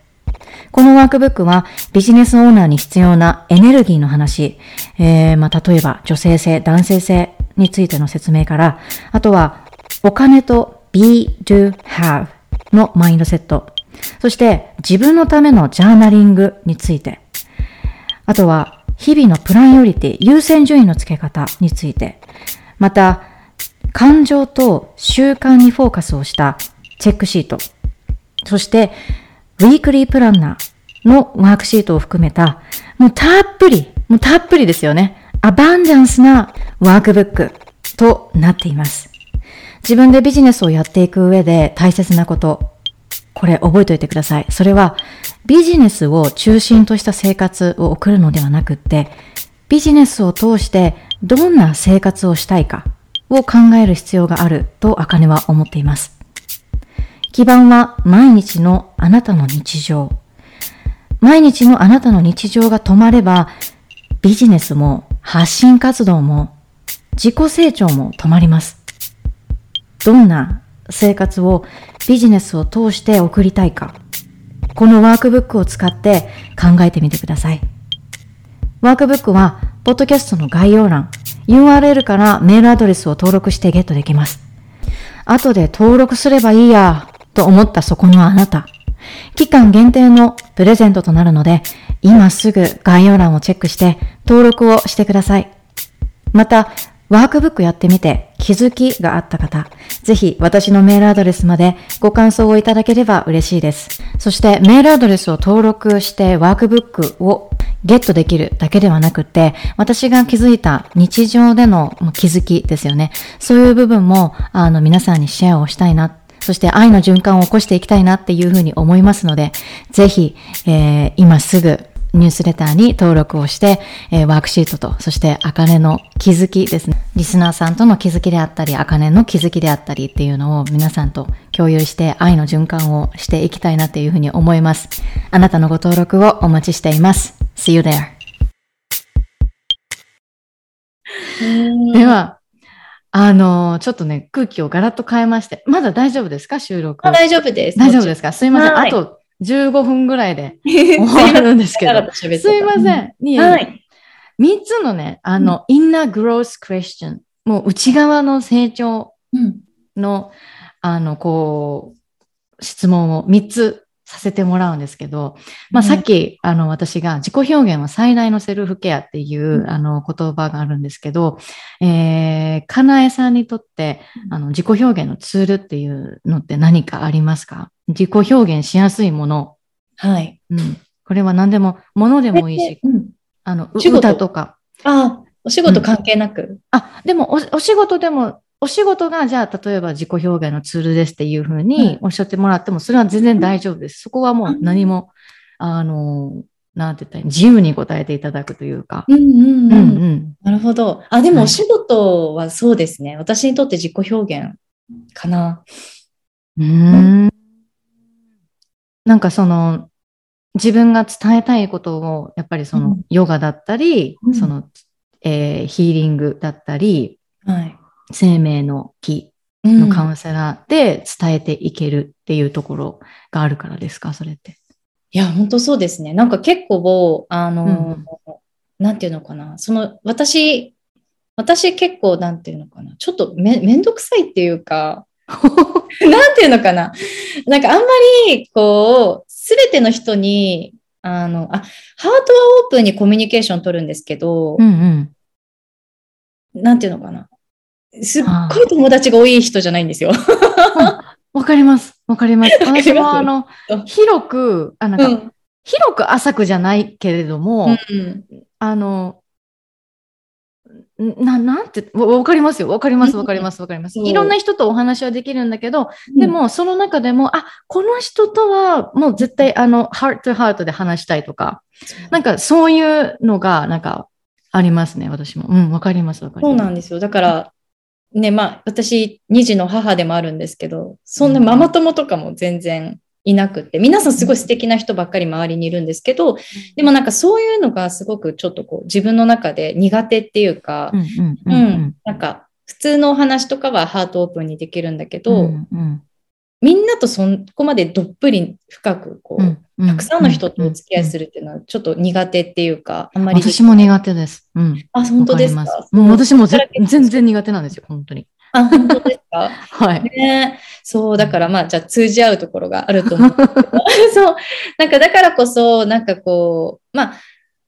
このワークブックはビジネスオーナーに必要なエネルギーの話、えーまあ、例えば女性性、男性性についての説明から、あとはお金と be, do, have のマインドセット、そして自分のためのジャーナリングについて、あとは日々のプライオリティ、優先順位の付け方について、また感情と習慣にフォーカスをしたチェックシート、そしてウィークリープランナーのワークシートを含めた、もうたっぷり、もうたっぷりですよね。アバンダンスなワークブックとなっています。自分でビジネスをやっていく上で大切なこと、これ覚えておいてください。それはビジネスを中心とした生活を送るのではなくって、ビジネスを通してどんな生活をしたいかを考える必要があるとあかねは思っています。基盤は毎日のあなたの日常。毎日のあなたの日常が止まれば、ビジネスも発信活動も自己成長も止まります。どんな生活をビジネスを通して送りたいか。このワークブックを使って考えてみてください。ワークブックは、ポッドキャストの概要欄、URL からメールアドレスを登録してゲットできます。後で登録すればいいや、と思ったそこのあなた。期間限定のプレゼントとなるので、今すぐ概要欄をチェックして登録をしてください。また、ワークブックやってみて気づきがあった方、ぜひ私のメールアドレスまでご感想をいただければ嬉しいです。そしてメールアドレスを登録してワークブックをゲットできるだけではなくて、私が気づいた日常での気づきですよね。そういう部分も、あの、皆さんにシェアをしたいな。そして愛の循環を起こしていきたいなっていうふうに思いますので、ぜひ、えー今すぐニュースレターに登録をして、えーワークシートと、そして、あかねの気づきですね。リスナーさんとの気づきであったり、あかねの気づきであったりっていうのを皆さんと共有して愛の循環をしていきたいなっていうふうに思います。あなたのご登録をお待ちしています。See you there. では、あのーちょっとね、空気をガラッと変えまして、まだ大丈夫ですか？収録。あ大丈夫です。。大丈夫ですすかすいません。はいあと15分ぐらいで <laughs> 終終わるんですけど。すいません。いえいえはい。3つのね、あの、インナーグロースクエスチョン、もう内側の成長うんの、あの、こう、質問を3つさせてもらうんですけど、まあ、さっき、あの、私が自己表現は最大のセルフケアっていう、うんあの、言葉があるんですけど、えー、かなえさんにとって、あの、自己表現のツールっていうのって何かありますか？自己表現しやすいもの。はい。うん。これは何でも、ものでもいいし、うんあの、歌とか。あ、お仕事関係なく。あ、でもお、お仕事でも、お仕事が、じゃあ、例えば自己表現のツールですっていうふうにおっしゃってもらっても、それは全然大丈夫です。そこはもう何も、あの、なんて言ったらいい自由に答えていただくというか。うんうんううんん。うん。なるほど。あ、でもはいお仕事はそうですね。私にとって自己表現かな。うーん。なんかその、自分が伝えたいことを、やっぱりその、うんヨガだったり、うんその、えーヒーリングだったり、はい。生命の木うんのカウンセラーで伝えていけるっていうところがあるからですか、それって。いや、本当そうですね。なんか結構、あの、うんなんていうのかな。その、私、私結構、なんていうのかな。ちょっとめ、めんどくさいっていうか、<laughs> なんていうのかな。なんかあんまり、こう、すべての人に、あの、あ、ハートはオープンにコミュニケーション取るんですけど、うんうん。なんていうのかな。すっごい友達が多い人じゃないんですよ。わかります。わかります。わかります？<laughs> 私もあのうん、広く、あ、なんか、うん。広く浅くじゃないけれども、うんあの、な、なんて、わわかりますよ。わかります。わかります。わかります。いろんな人とお話はできるんだけど、でも、その中でも、あ、この人とはもう絶対、あの、ハートハートで話したいとか、なんかそういうのが、なんか、ありますね、私も。うん、わかります、わかります。そうなんですよ。だから、ね、まあ、私、2児の母でもあるんですけど、そんなママ友とかも全然いなくって、皆さんすごい素敵な人ばっかり周りにいるんですけど、でもなんかそういうのがすごくちょっとこう、自分の中で苦手っていうかう、ん、うん、ううんん、なんか、普通のお話とかはハートオープンにできるんだけうん。ど、うんうんみんなとそこまでどっぷり深くこう、うんたくさんの人とお付き合いする。るっていうのはちょっと苦手っていうか、あんまり私も苦手です。うん。あ、本当ですか？もう私も全然苦手なんですよ、本当に。あ、本当ですか？<laughs> はい。ね、そう、だからまあ、じゃあ通じ合うところがあると思う <laughs> そう、なんかだからこそ、なんかこう、まあ、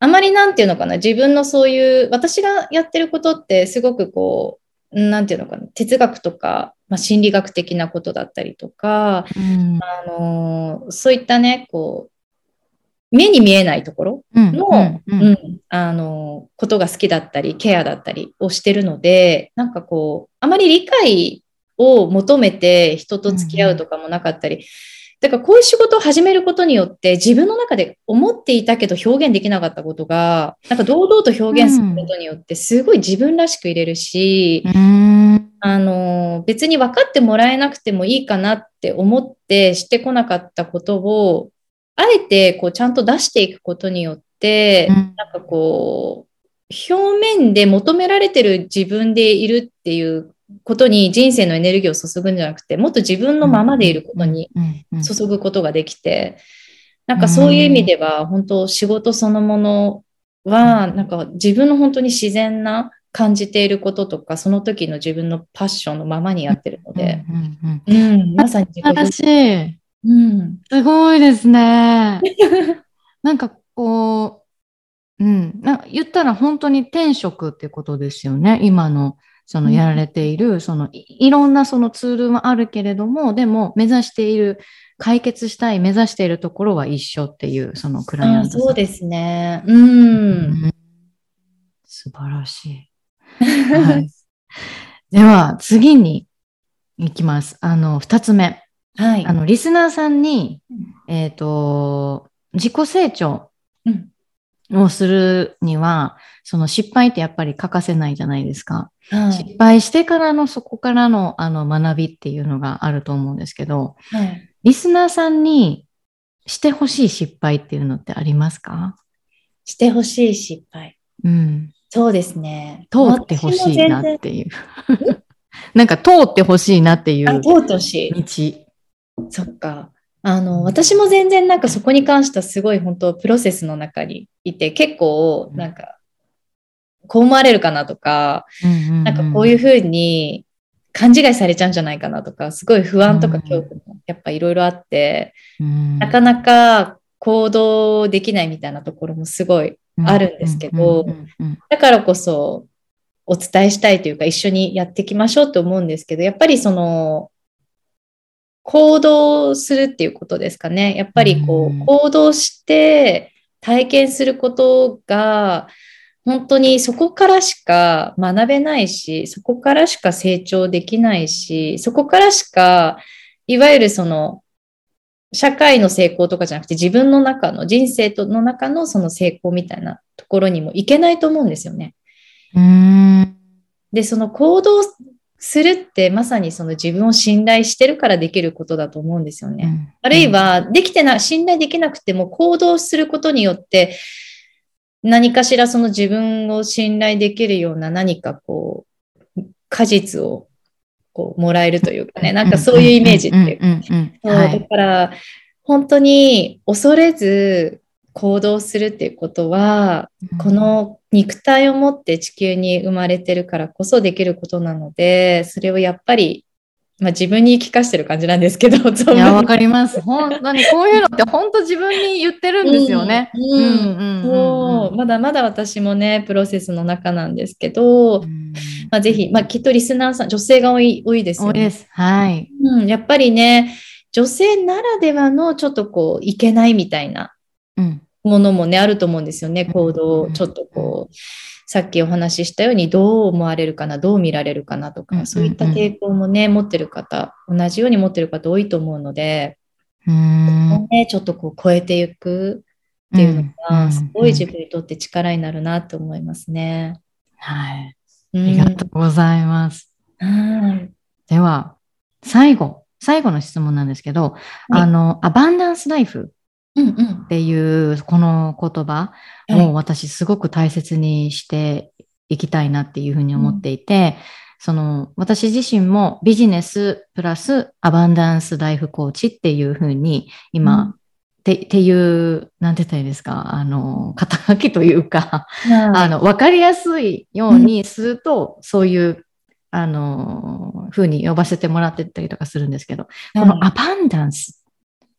あまりなんていうのかな、自分のそういう、私がやってることってすごくこう、なんていうのかな、哲学とか、まあ、心理学的なことだったりとか、うん。あのーそういったね、こう、目に見えないところうんの、うんうん。うんあの、ことが好きだったり、ケアだったりをしてるので、なんかこう、あまり理解を求めて人と付き合うとかもなかったり、だからこういう仕事を始めることによって、自分の中で思っていたけど表現できなかったことが、なんか堂々と表現することによって、すごい自分らしく入れるし、うん。あの、別に分かってもらえなくてもいいかなって思ってしてこなかったことを、あえてこうちゃんと出していくことによって、うん。なんかこう、表面で求められてる自分でいるっていうことに人生のエネルギーを注ぐんじゃなくて、もっと自分のままでいることに注ぐことができて、なんかそういう意味では、本当仕事そのものは、なんか自分の本当に自然な感じていることとか、その時の自分のパッションのままにやってるので、うんうんまさに自己表現素晴らしい。うん、すごいですね。<laughs> なんかこう、うん、な言ったら本当に転職ってことですよね。今のそのやられている、そのいいろんなそのツールはあるけれども、でも目指している、解決したい、目指しているところは一緒っていう、そのクライアントそうですね。う。うんん素晴らしい。はい、<laughs> では次に行きます。あの、二つ目。はいあ。の、リスナーさんに、えっ、と、自己成長うんをするには、その失敗ってやっぱり欠かせないじゃないですか。はい。失敗してからのそこからのあの学びっていうのがあると思うんですけど、はいリスナーさんにしてほしい失敗っていうのってありますか？してほしい失敗。うん。そうですね。通ってほしいなっていう。<laughs> なんか通ってほしいなっていあ、う通ってほしい。道。そっか。あの、私も全然なんかそこに関してはすごい本当プロセスの中にいて、結構なんか、こう思われるかなとか、ななんかこういうふうに勘違いされちゃうんじゃないかなとか、すごい不安とか恐怖もやっぱいろいろあって、うん。なかなか行動できないみたいなところもすごいあるんですけどだからこそお伝えしたいというか一緒にやっていきましょうと思うんですけど、やっぱりその行動するっていうことですかね。やっぱりこう行動して体験することが本当にそこからしか学べないし、そこからしか成長できないし、そこからしかいわゆるその社会の成功とかじゃなくて自分の中の人生との中のその成功みたいなところにもいけないと思うんですよね。うんで、その行動するってまさにその自分を信頼してるからできることだと思うんですよね。あるいはできてな、信頼できなくても行動することによって何かしらその自分を信頼できるような何かこう、果実をこうもらえるというかね、なんかそういうイメージっていうか。だから、本当に恐れず行動するっていうことは、うん、この肉体を持って地球に生まれてるからこそできることなので、それをやっぱりまあ、自分に言い聞かしてる感じなんですけど、いや、わかります。本当にこういうのって本当自分に言ってるんですよね。まだまだ私もね、プロセスの中なんですけど、うん、まあ、ぜひ、まあ、きっとリスナーさん、女性が多い多いですよね。多いです。はい、うん。やっぱりね、女性ならではのちょっとこう、いけないみたいなものもね、あると思うんですよね、行動、ちょっとこう。さっきお話ししたようにどう思われるかな、どう見られるかなとか、そういった抵抗もね、持ってる方、同じように持ってる方多いと思うので、うん。ね、ちょっとこう超えていくっていうのが、すごい自分にとって力になるなと思いますね。はい。ありがとうございます。うん、では、最後、最後の質問なんですけど、はい、あの、アバンダンスライフっていうこの言葉を私すごく大切にしていきたいなっていうふうに思っていて、その私自身もビジネスプラスアバンダンスライフコーチっていうふうに今、うん、てっていう、なんて言ったらいいですか、あの、肩書きというか、あの、わかりやすいようにすると、うん、そういう、あの、ふうに呼ばせてもらってたりとかするんですけど、このアバンダンス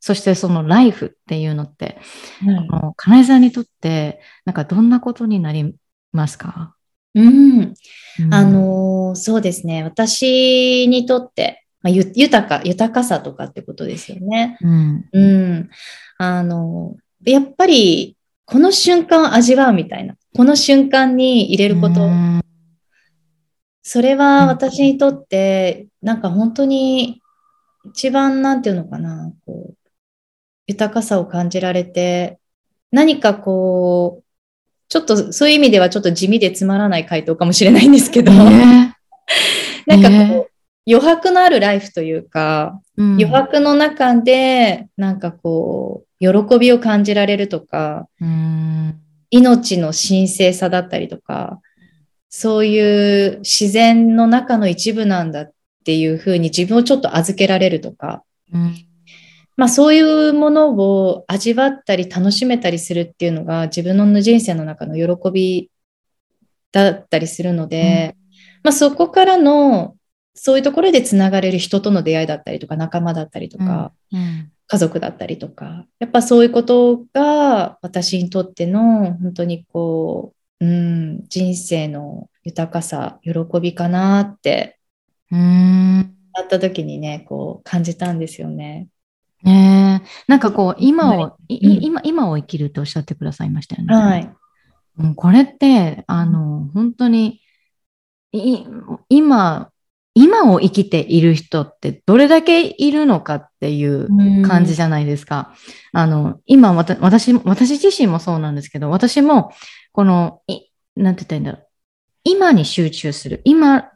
そしてそのライフっていうのって、うん、あの金井さんにとってなんかどんなことになりますか？うん、うん、あのそうですね。私にとって、まあ、豊か豊かさとかってことですよね。うん、うん、あのやっぱりこの瞬間を味わうみたいな。この瞬間に入れること、うん、それは私にとってなんか本当に一番なんていうのかな。こう豊かさを感じられて、何かこう、ちょっとそういう意味ではちょっと地味でつまらない回答かもしれないんですけど、えー、<laughs> なんかこう、えー、余白のあるライフというか、うん、余白の中で、なんかこう、喜びを感じられるとか、うん、命の神聖さだったりとか、そういう自然の中の一部なんだっていうふうに自分をちょっと預けられるとか、うんまあそういうものを味わったり楽しめたりするっていうのが自分の人生の中の喜びだったりするので、うん、まあそこからのそういうところでつながれる人との出会いだったりとか仲間だったりとか、うん。うん、家族だったりとかやっぱそういうことが私にとっての本当にこう、うん、人生の豊かさ喜びかなってうん。あった時にねこう感じたんですよね。ねなんかこう、今を、はい、今、今を生きるとおっしゃってくださいましたよね。はい。これって、あの、本当に、今、今を生きている人ってどれだけいるのかっていう感じじゃないですか。あの、今、私、私自身もそうなんですけど、私も、この、なんて言ったらいいんだろう。今に集中する。今、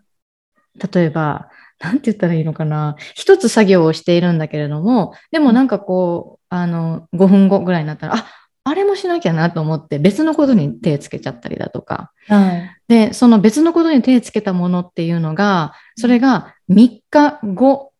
例えば、なんて言ったらいいのかな。一つ作業をしているんだけれども、でもなんかこう、あの、5分後ぐらいになったら、あ、あれもしなきゃなと思って別のことに手つけちゃったりだとか。はい、で、その別のことに手つけたものっていうのが、それが3日後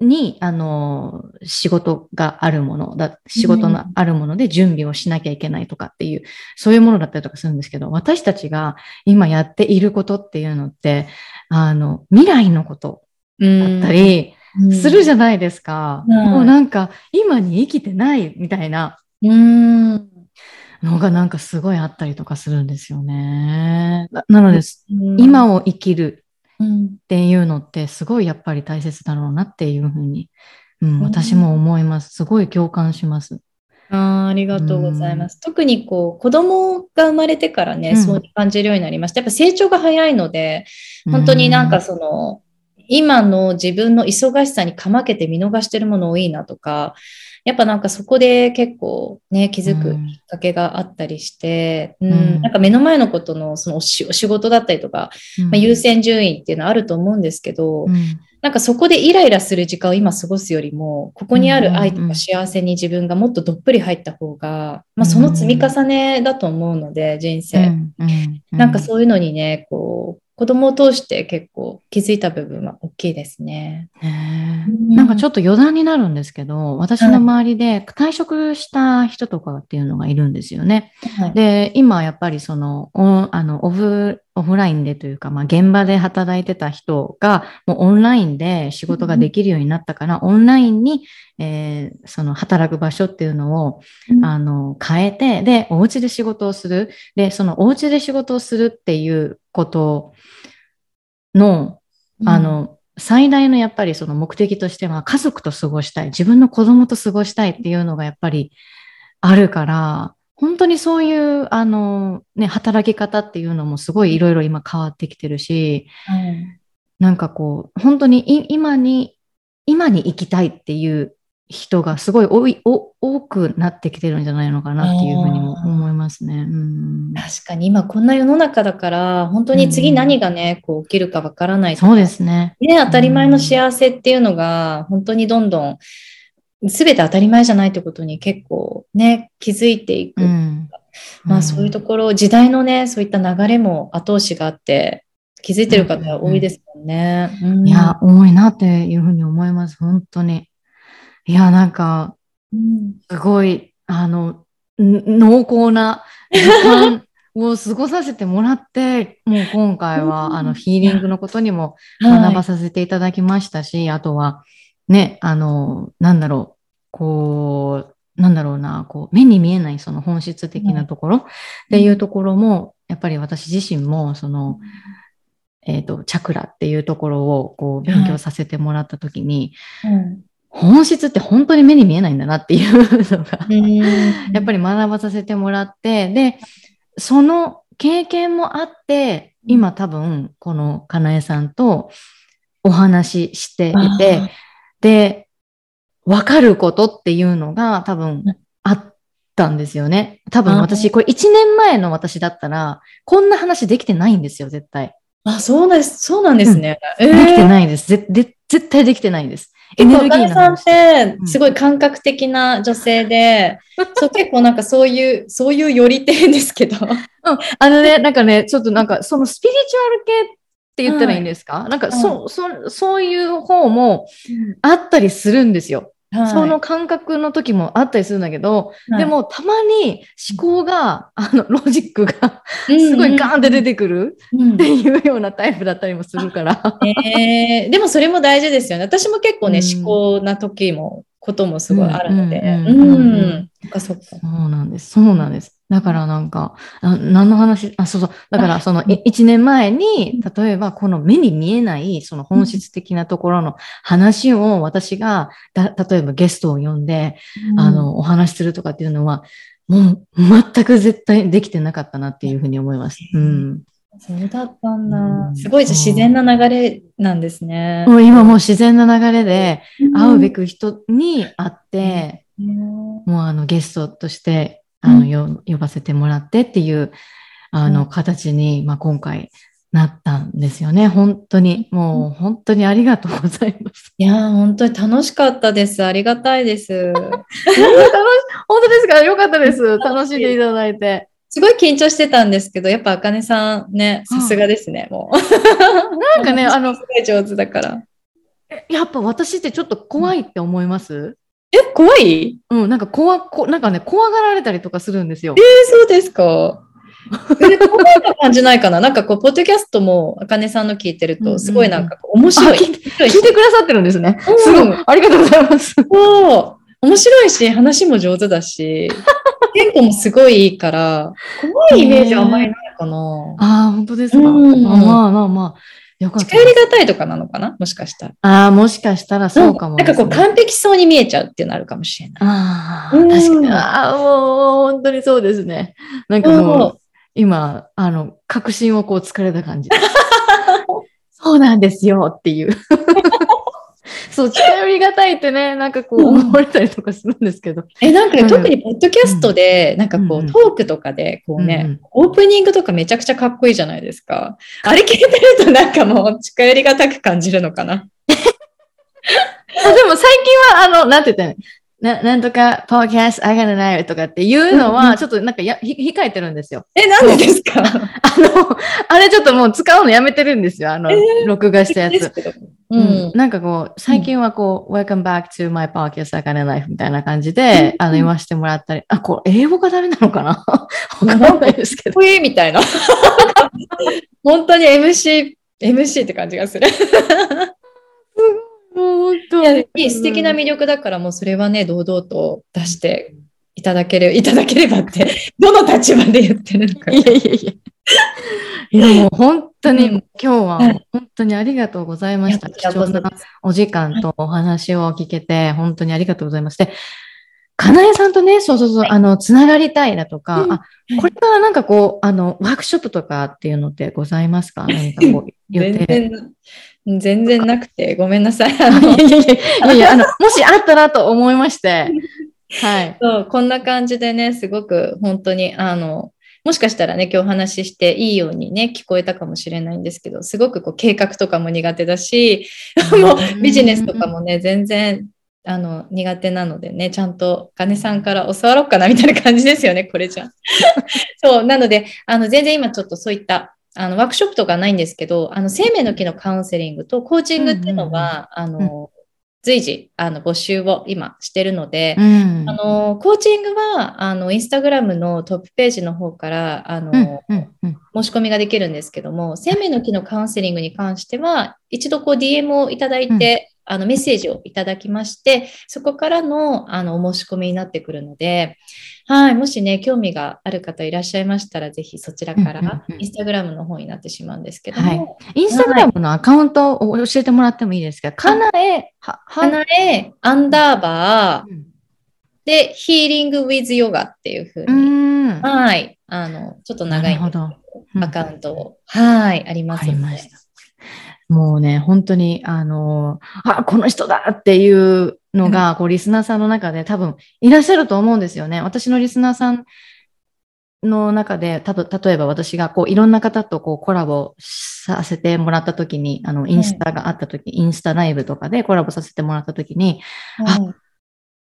に、あの、仕事があるものだ、仕事のあるもので準備をしなきゃいけないとかっていう、そういうものだったりとかするんですけど、私たちが今やっていることっていうのって、あの、未来のことだったり、するじゃないですか。うん、もうなんか、今に生きてないみたいな。のがなんかすごいあったりとかするんですよね。なので、今を生きるっていうのってすごいやっぱり大切だろうなっていうふうに、うん、私も思います。すごい共感します。あありがとうございます。うん、特にこう子供が生まれてからね、うん、そう感じるようになりました。やっぱ成長が早いので、本当になんかその、今の自分の忙しさにかまけて見逃してるもの多いなとか、やっぱなんかそこで結構ね、気づくきっかけがあったりして、うん、うん、なんか目の前のことのその仕事だったりとか、うん、まあ、優先順位っていうのはあると思うんですけど、うん、なんかそこでイライラする時間を今過ごすよりも、ここにある愛とか幸せに自分がもっとどっぷり入った方が、まあその積み重ねだと思うので、人生。なんかそういうのにね、こう、子供を通して結構気づいた部分は大きいですね。なんかちょっと余談になるんですけど、私の周りで退職した人とかっていうのがいるんですよね。はい、で、今やっぱりその、あのオフ、オフラインでというか、まあ、現場で働いてた人がもうオンラインで仕事ができるようになったから、うん、オンラインに、えー、その働く場所っていうのを、うん、あの変えて、で、お家で仕事をする。で、そのお家で仕事をするっていうことの、あの、最大のやっぱりその目的としては家族と過ごしたい、自分の子供と過ごしたいっていうのがやっぱりあるから、本当にそういう、あの、ね、働き方っていうのもすごいいろいろ今変わってきてるし、うん、なんかこう、本当に今に、今に生きたいっていう人がすごい多い多くなってきてるんじゃないのかなっていうふうにも思いますね。うん、確かに今こんな世の中だから本当に次何がね、こう起きるかわからないそうですねね当たり前の幸せっていうのが本当にどんどん全て当たり前じゃないってことに結構ね気づいていく、うん、まあそういうところ時代のねそういった流れも後押しがあって気づいてる方多いですもんね。いや多いなっていうふうに思います本当に。いや、なんか、すごい、あの、濃厚な時間を過ごさせてもらって、もう今回は、あの、ヒーリングのことにも学ばさせていただきましたし、はい、あとは、ね、あの、なんだろう、こう、なんだろうな、こう、目に見えないその本質的なところっていうところも、やっぱり私自身も、その、えっ、ー、と、チャクラっていうところをこう勉強させてもらったときに、本質って本当に目に見えないんだなっていうのが <laughs> やっぱり学ばさせてもらって、で、その経験もあって、今多分このかなえさんとお話ししていて、で、わかることっていうのが多分あったんですよね。多分私、これ1年前の私だったら、こんな話できてないんですよ、絶対。あ、そうです、そうなんですね。うん、できてないです。絶対できてないんです。エネルギーさんって、すごい感覚的な女性で、うん、そう結構なんかそういう、そういうよりてんですけど。うん。あのね、なんかね、ちょっとなんかそのスピリチュアル系って言ったらいいんですか、はい、なんかそ、そ、そういう方もあったりするんですよ。はい、その感覚の時もあったりするんだけど、はい、でもたまに思考が、あの、ロジックがすごいガーンって出てくるっていうようなタイプだったりもするから。うん、えー、でもそれも大事ですよね。私も結構ね、思考な時も、こともすごいあるので。うん。そそうなんです。そうなんです。だからなんか、あ何の話、あ、そうそう。だからその1年前に、例えばこの目に見えないその本質的なところの話を私が、だ例えばゲストを呼んで、うん、あの、お話しするとかっていうのは、もう全く絶対できてなかったなっていうふうに思います。うん。そうだったんだ。うん、すごい自然な流れなんですね。もう今もう自然な流れで会うべく人に会って、うん、もうあのゲストとしてあの、呼ばせてもらってっていう、あの、形に、まあ、今回なったんですよね。本当に、もう本当にありがとうございます。いや、本当に楽しかったです。ありがたいです。<laughs> 本当ですか？よかったです。楽しんでいただいて。すごい緊張してたんですけど、やっぱあかねさんね、さすがですね、もう。なんかね、あの、<laughs> 上手だから。やっぱ私ってちょっと怖いって思います？え、怖い？うん、なんか怖、こなんかね、怖がられたりとかするんですよ。えー、そうですか？<laughs> え、怖い感じないかな？なんかこう、ポッドキャストも、あかねさんの聞いてると、すごいなんか面白い聞いて。聞いてくださってるんですね。<laughs> うん、すごい。ありがとうございます。そう。面白いし、話も上手だし、テンポもすごいいいから、怖いイメージはあんまりないかな。ああ、本当ですか？うん、まあまあまあ。よかった。近寄りがたいとかなのかな？もしかしたら。ああ、もしかしたらそうかも、ね、なんかこう完璧そうに見えちゃうっていうのあるかもしれない。ああ、確かに。ああ、もう本当にそうですね。なんかもう、今、あの、確信をこう疲れた感じ。<laughs> そうなんですよっていう。そう、近寄りがたいってね、なんかこううん思われたりとかするんですけど。え、なんうんか特にポッドキャストで、なんかこう、うんトークとかで、こうね、オープニングとかめちゃくちゃかっこいいじゃないですか。あれ聞いてるとなんかもう近寄りがたく感じるのかな。<laughs> あでも最近は、あの、なんて言ったの？ななんとか、ポーキャスト、I gotta know とかっていうのは、ちょっとなんかやひ控えてるんですよ。え、なんでですか？<laughs> あの、あれちょっともう使うのやめてるんですよ。あの、えー録画したやつ。ううんん、。なんかこう、最近はこう、Welcome back to my podcast, I gotta life みたいな感じで、あの、言わせてもらったり、あ、こう、英語がダメなのかな？<laughs> わかんないですけど。かっこいいみたいな。<laughs> 本当に MC、MC って感じがする。本当。いや、いい素敵な魅力だから、もうそれはね、堂々と出していただけれいただければって、<laughs> どの立場で言ってるのか。いやいやいや。いやもう本当に、うん。今日ははい。本当にありがとうございました。貴重なお時間とお話を聞けて、本当にありがとうございます。で、かなえさんとね、そうそうそう、はい。あの、つながりたいだとか、うん。あ、これからなんかこう、あの、ワークショップとかっていうのってございますか？何かこう、<laughs> 予全定。然、全然なくて、ごめんなさい。あ <laughs> いのやいやいやいやいや、あの、もしあったらと思いまして、はい。そうこんな感じでね、すごく本当に、あの、もしかしたらね、今日お話ししていいようにね、聞こえたかもしれないんですけど、すごくこう計画とかも苦手だし、もうビジネスとかもね、全然、あの、苦手なのでね、ちゃんと、金さんから教わろうかなみたいな感じですよね、これじゃ。<laughs> そう、なので、あの、全然今ちょっとそういった、あの、ワークショップとかないんですけど、あの、生命の木のカウンセリングとコーチングっていうのは、あの、随時、あの、募集を今してるので、うん。あの、コーチングは、あの、インスタグラムのトップページの方から、あの、うん、うん、うん。申し込みができるんですけども、生命の木のカウンセリングに関しては、一度こう DM をいただいて、あのメッセージをいただきまして、そこからのあのお申し込みになってくるので、はい、もしね、興味がある方いらっしゃいましたら、ぜひそちらから、うんインスタグラムの方になってしまうんですけども、インスタグラムのアカウントを教えてもらってもいいですかかなえ、は、かなえ、アンダーバーうん。で、ヒーリングウィズヨガっていうふううに、ん。はい、あの、ちょっと長いアカウントを、はい、ありますので。もうね、本当に、あの、あ、この人だっていうのが、こう、リスナーさんの中で多分いらっしゃると思うんですよね。私のリスナーさんの中で、たと例えば私がこう、いろんな方とこう、コラボさせてもらった時に、あの、インスタがあった時、インスタライブとかでコラボさせてもらった時に、はい。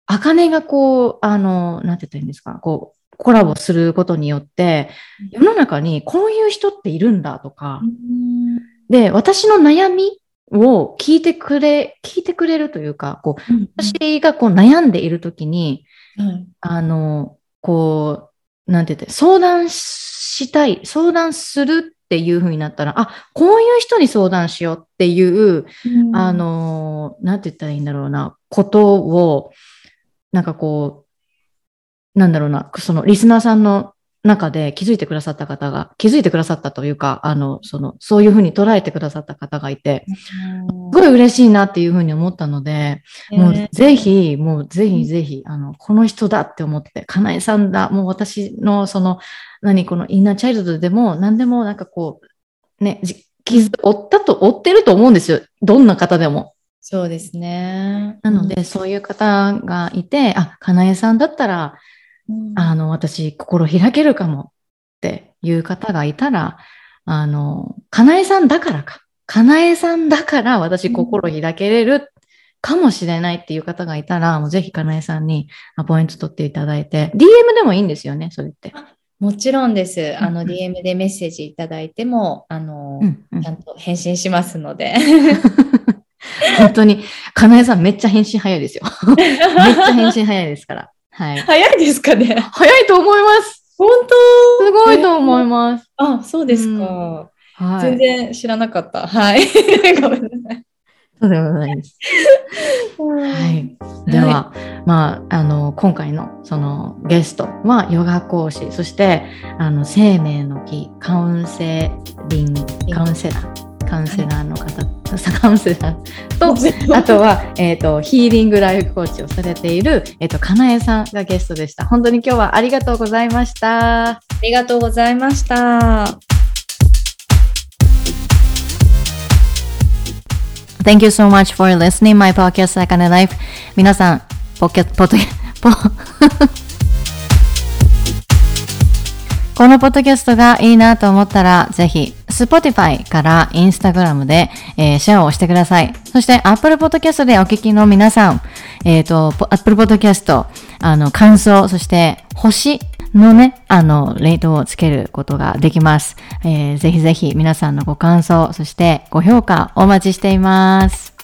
あかねがこう、あの、なんて言ったらいいんですか、こう、コラボすることによって、世の中にこういう人っているんだとか、うんで、私の悩みを聞いてくれ、聞いてくれるというか、こう、私がこう悩んでいるときに、はい。あの、こう、なんて言って、相談したい、相談するっていう風になったら、あ、こういう人に相談しようっていう、あ、の、なんて言ったらいいんだろうな、ことを、なんかこう、なんだろうな、そのリスナーさんの中で気づいてくださった方が、気づいてくださったというか、あの、その、そういうふうに捉えてくださった方がいて、すごい嬉しいなっていうふうに思ったので、もうぜひ、もうぜひぜひ、あの、この人だって思って、かなえさんだ、もう私のその、何、このインナーチャイルドでも、何でもなんかこう、ね、じ傷負ったと、負ってると思うんですよ。どんな方でも。そうですね。なので、そういう方がいて、あ、かなえさんだったら、うん、あの、私、心開けるかもっていう方がいたら、あの、かなえさんだからか。かなえさんだから私、心開けれるかもしれないっていう方がいたら、もうぜひかなえさんにアポイント取っていただいて、DM でもいいんですよね、それって。もちろんです。あの、DM でメッセージいただいても、あの、うんうんちゃんと返信しますので。<laughs> 本当に、かなえさんめっちゃ返信早いですよ。<laughs> めっちゃ返信早いですから。はい。早いですかね早いと思います。本すごいと思います。当あ、そうですか。はい。全然知らなかった。はい。<laughs> ごめんなさい。そうでもないです。はい。では、まあ、あの、今回のそのゲストはヨガ講師、そして、あの、生命の木、カウンセリング、カウンセラー、カウンセラーの方、カウンセラーと、<laughs> あとは、えっ、と、ヒーリングライフコーチをされている、えっ、と、かなえさんがゲストでした。本当に今日はありがとうございました。ありがとうございました。Thank you so much for listening my podcast あかね Life 皆さんポッケポッドポこのポッドキャストがいいなと思ったら、ぜひ、Spotify から Instagram で、えー、シェアをしてください。そして、Apple Podcast でお聞きの皆さん、えっ、ー、と、Apple Podcast、あの、感想、そして星のね、あの、レートをつけることができます。えー、ぜひぜひ皆さんのご感想、そしてご評価お待ちしています。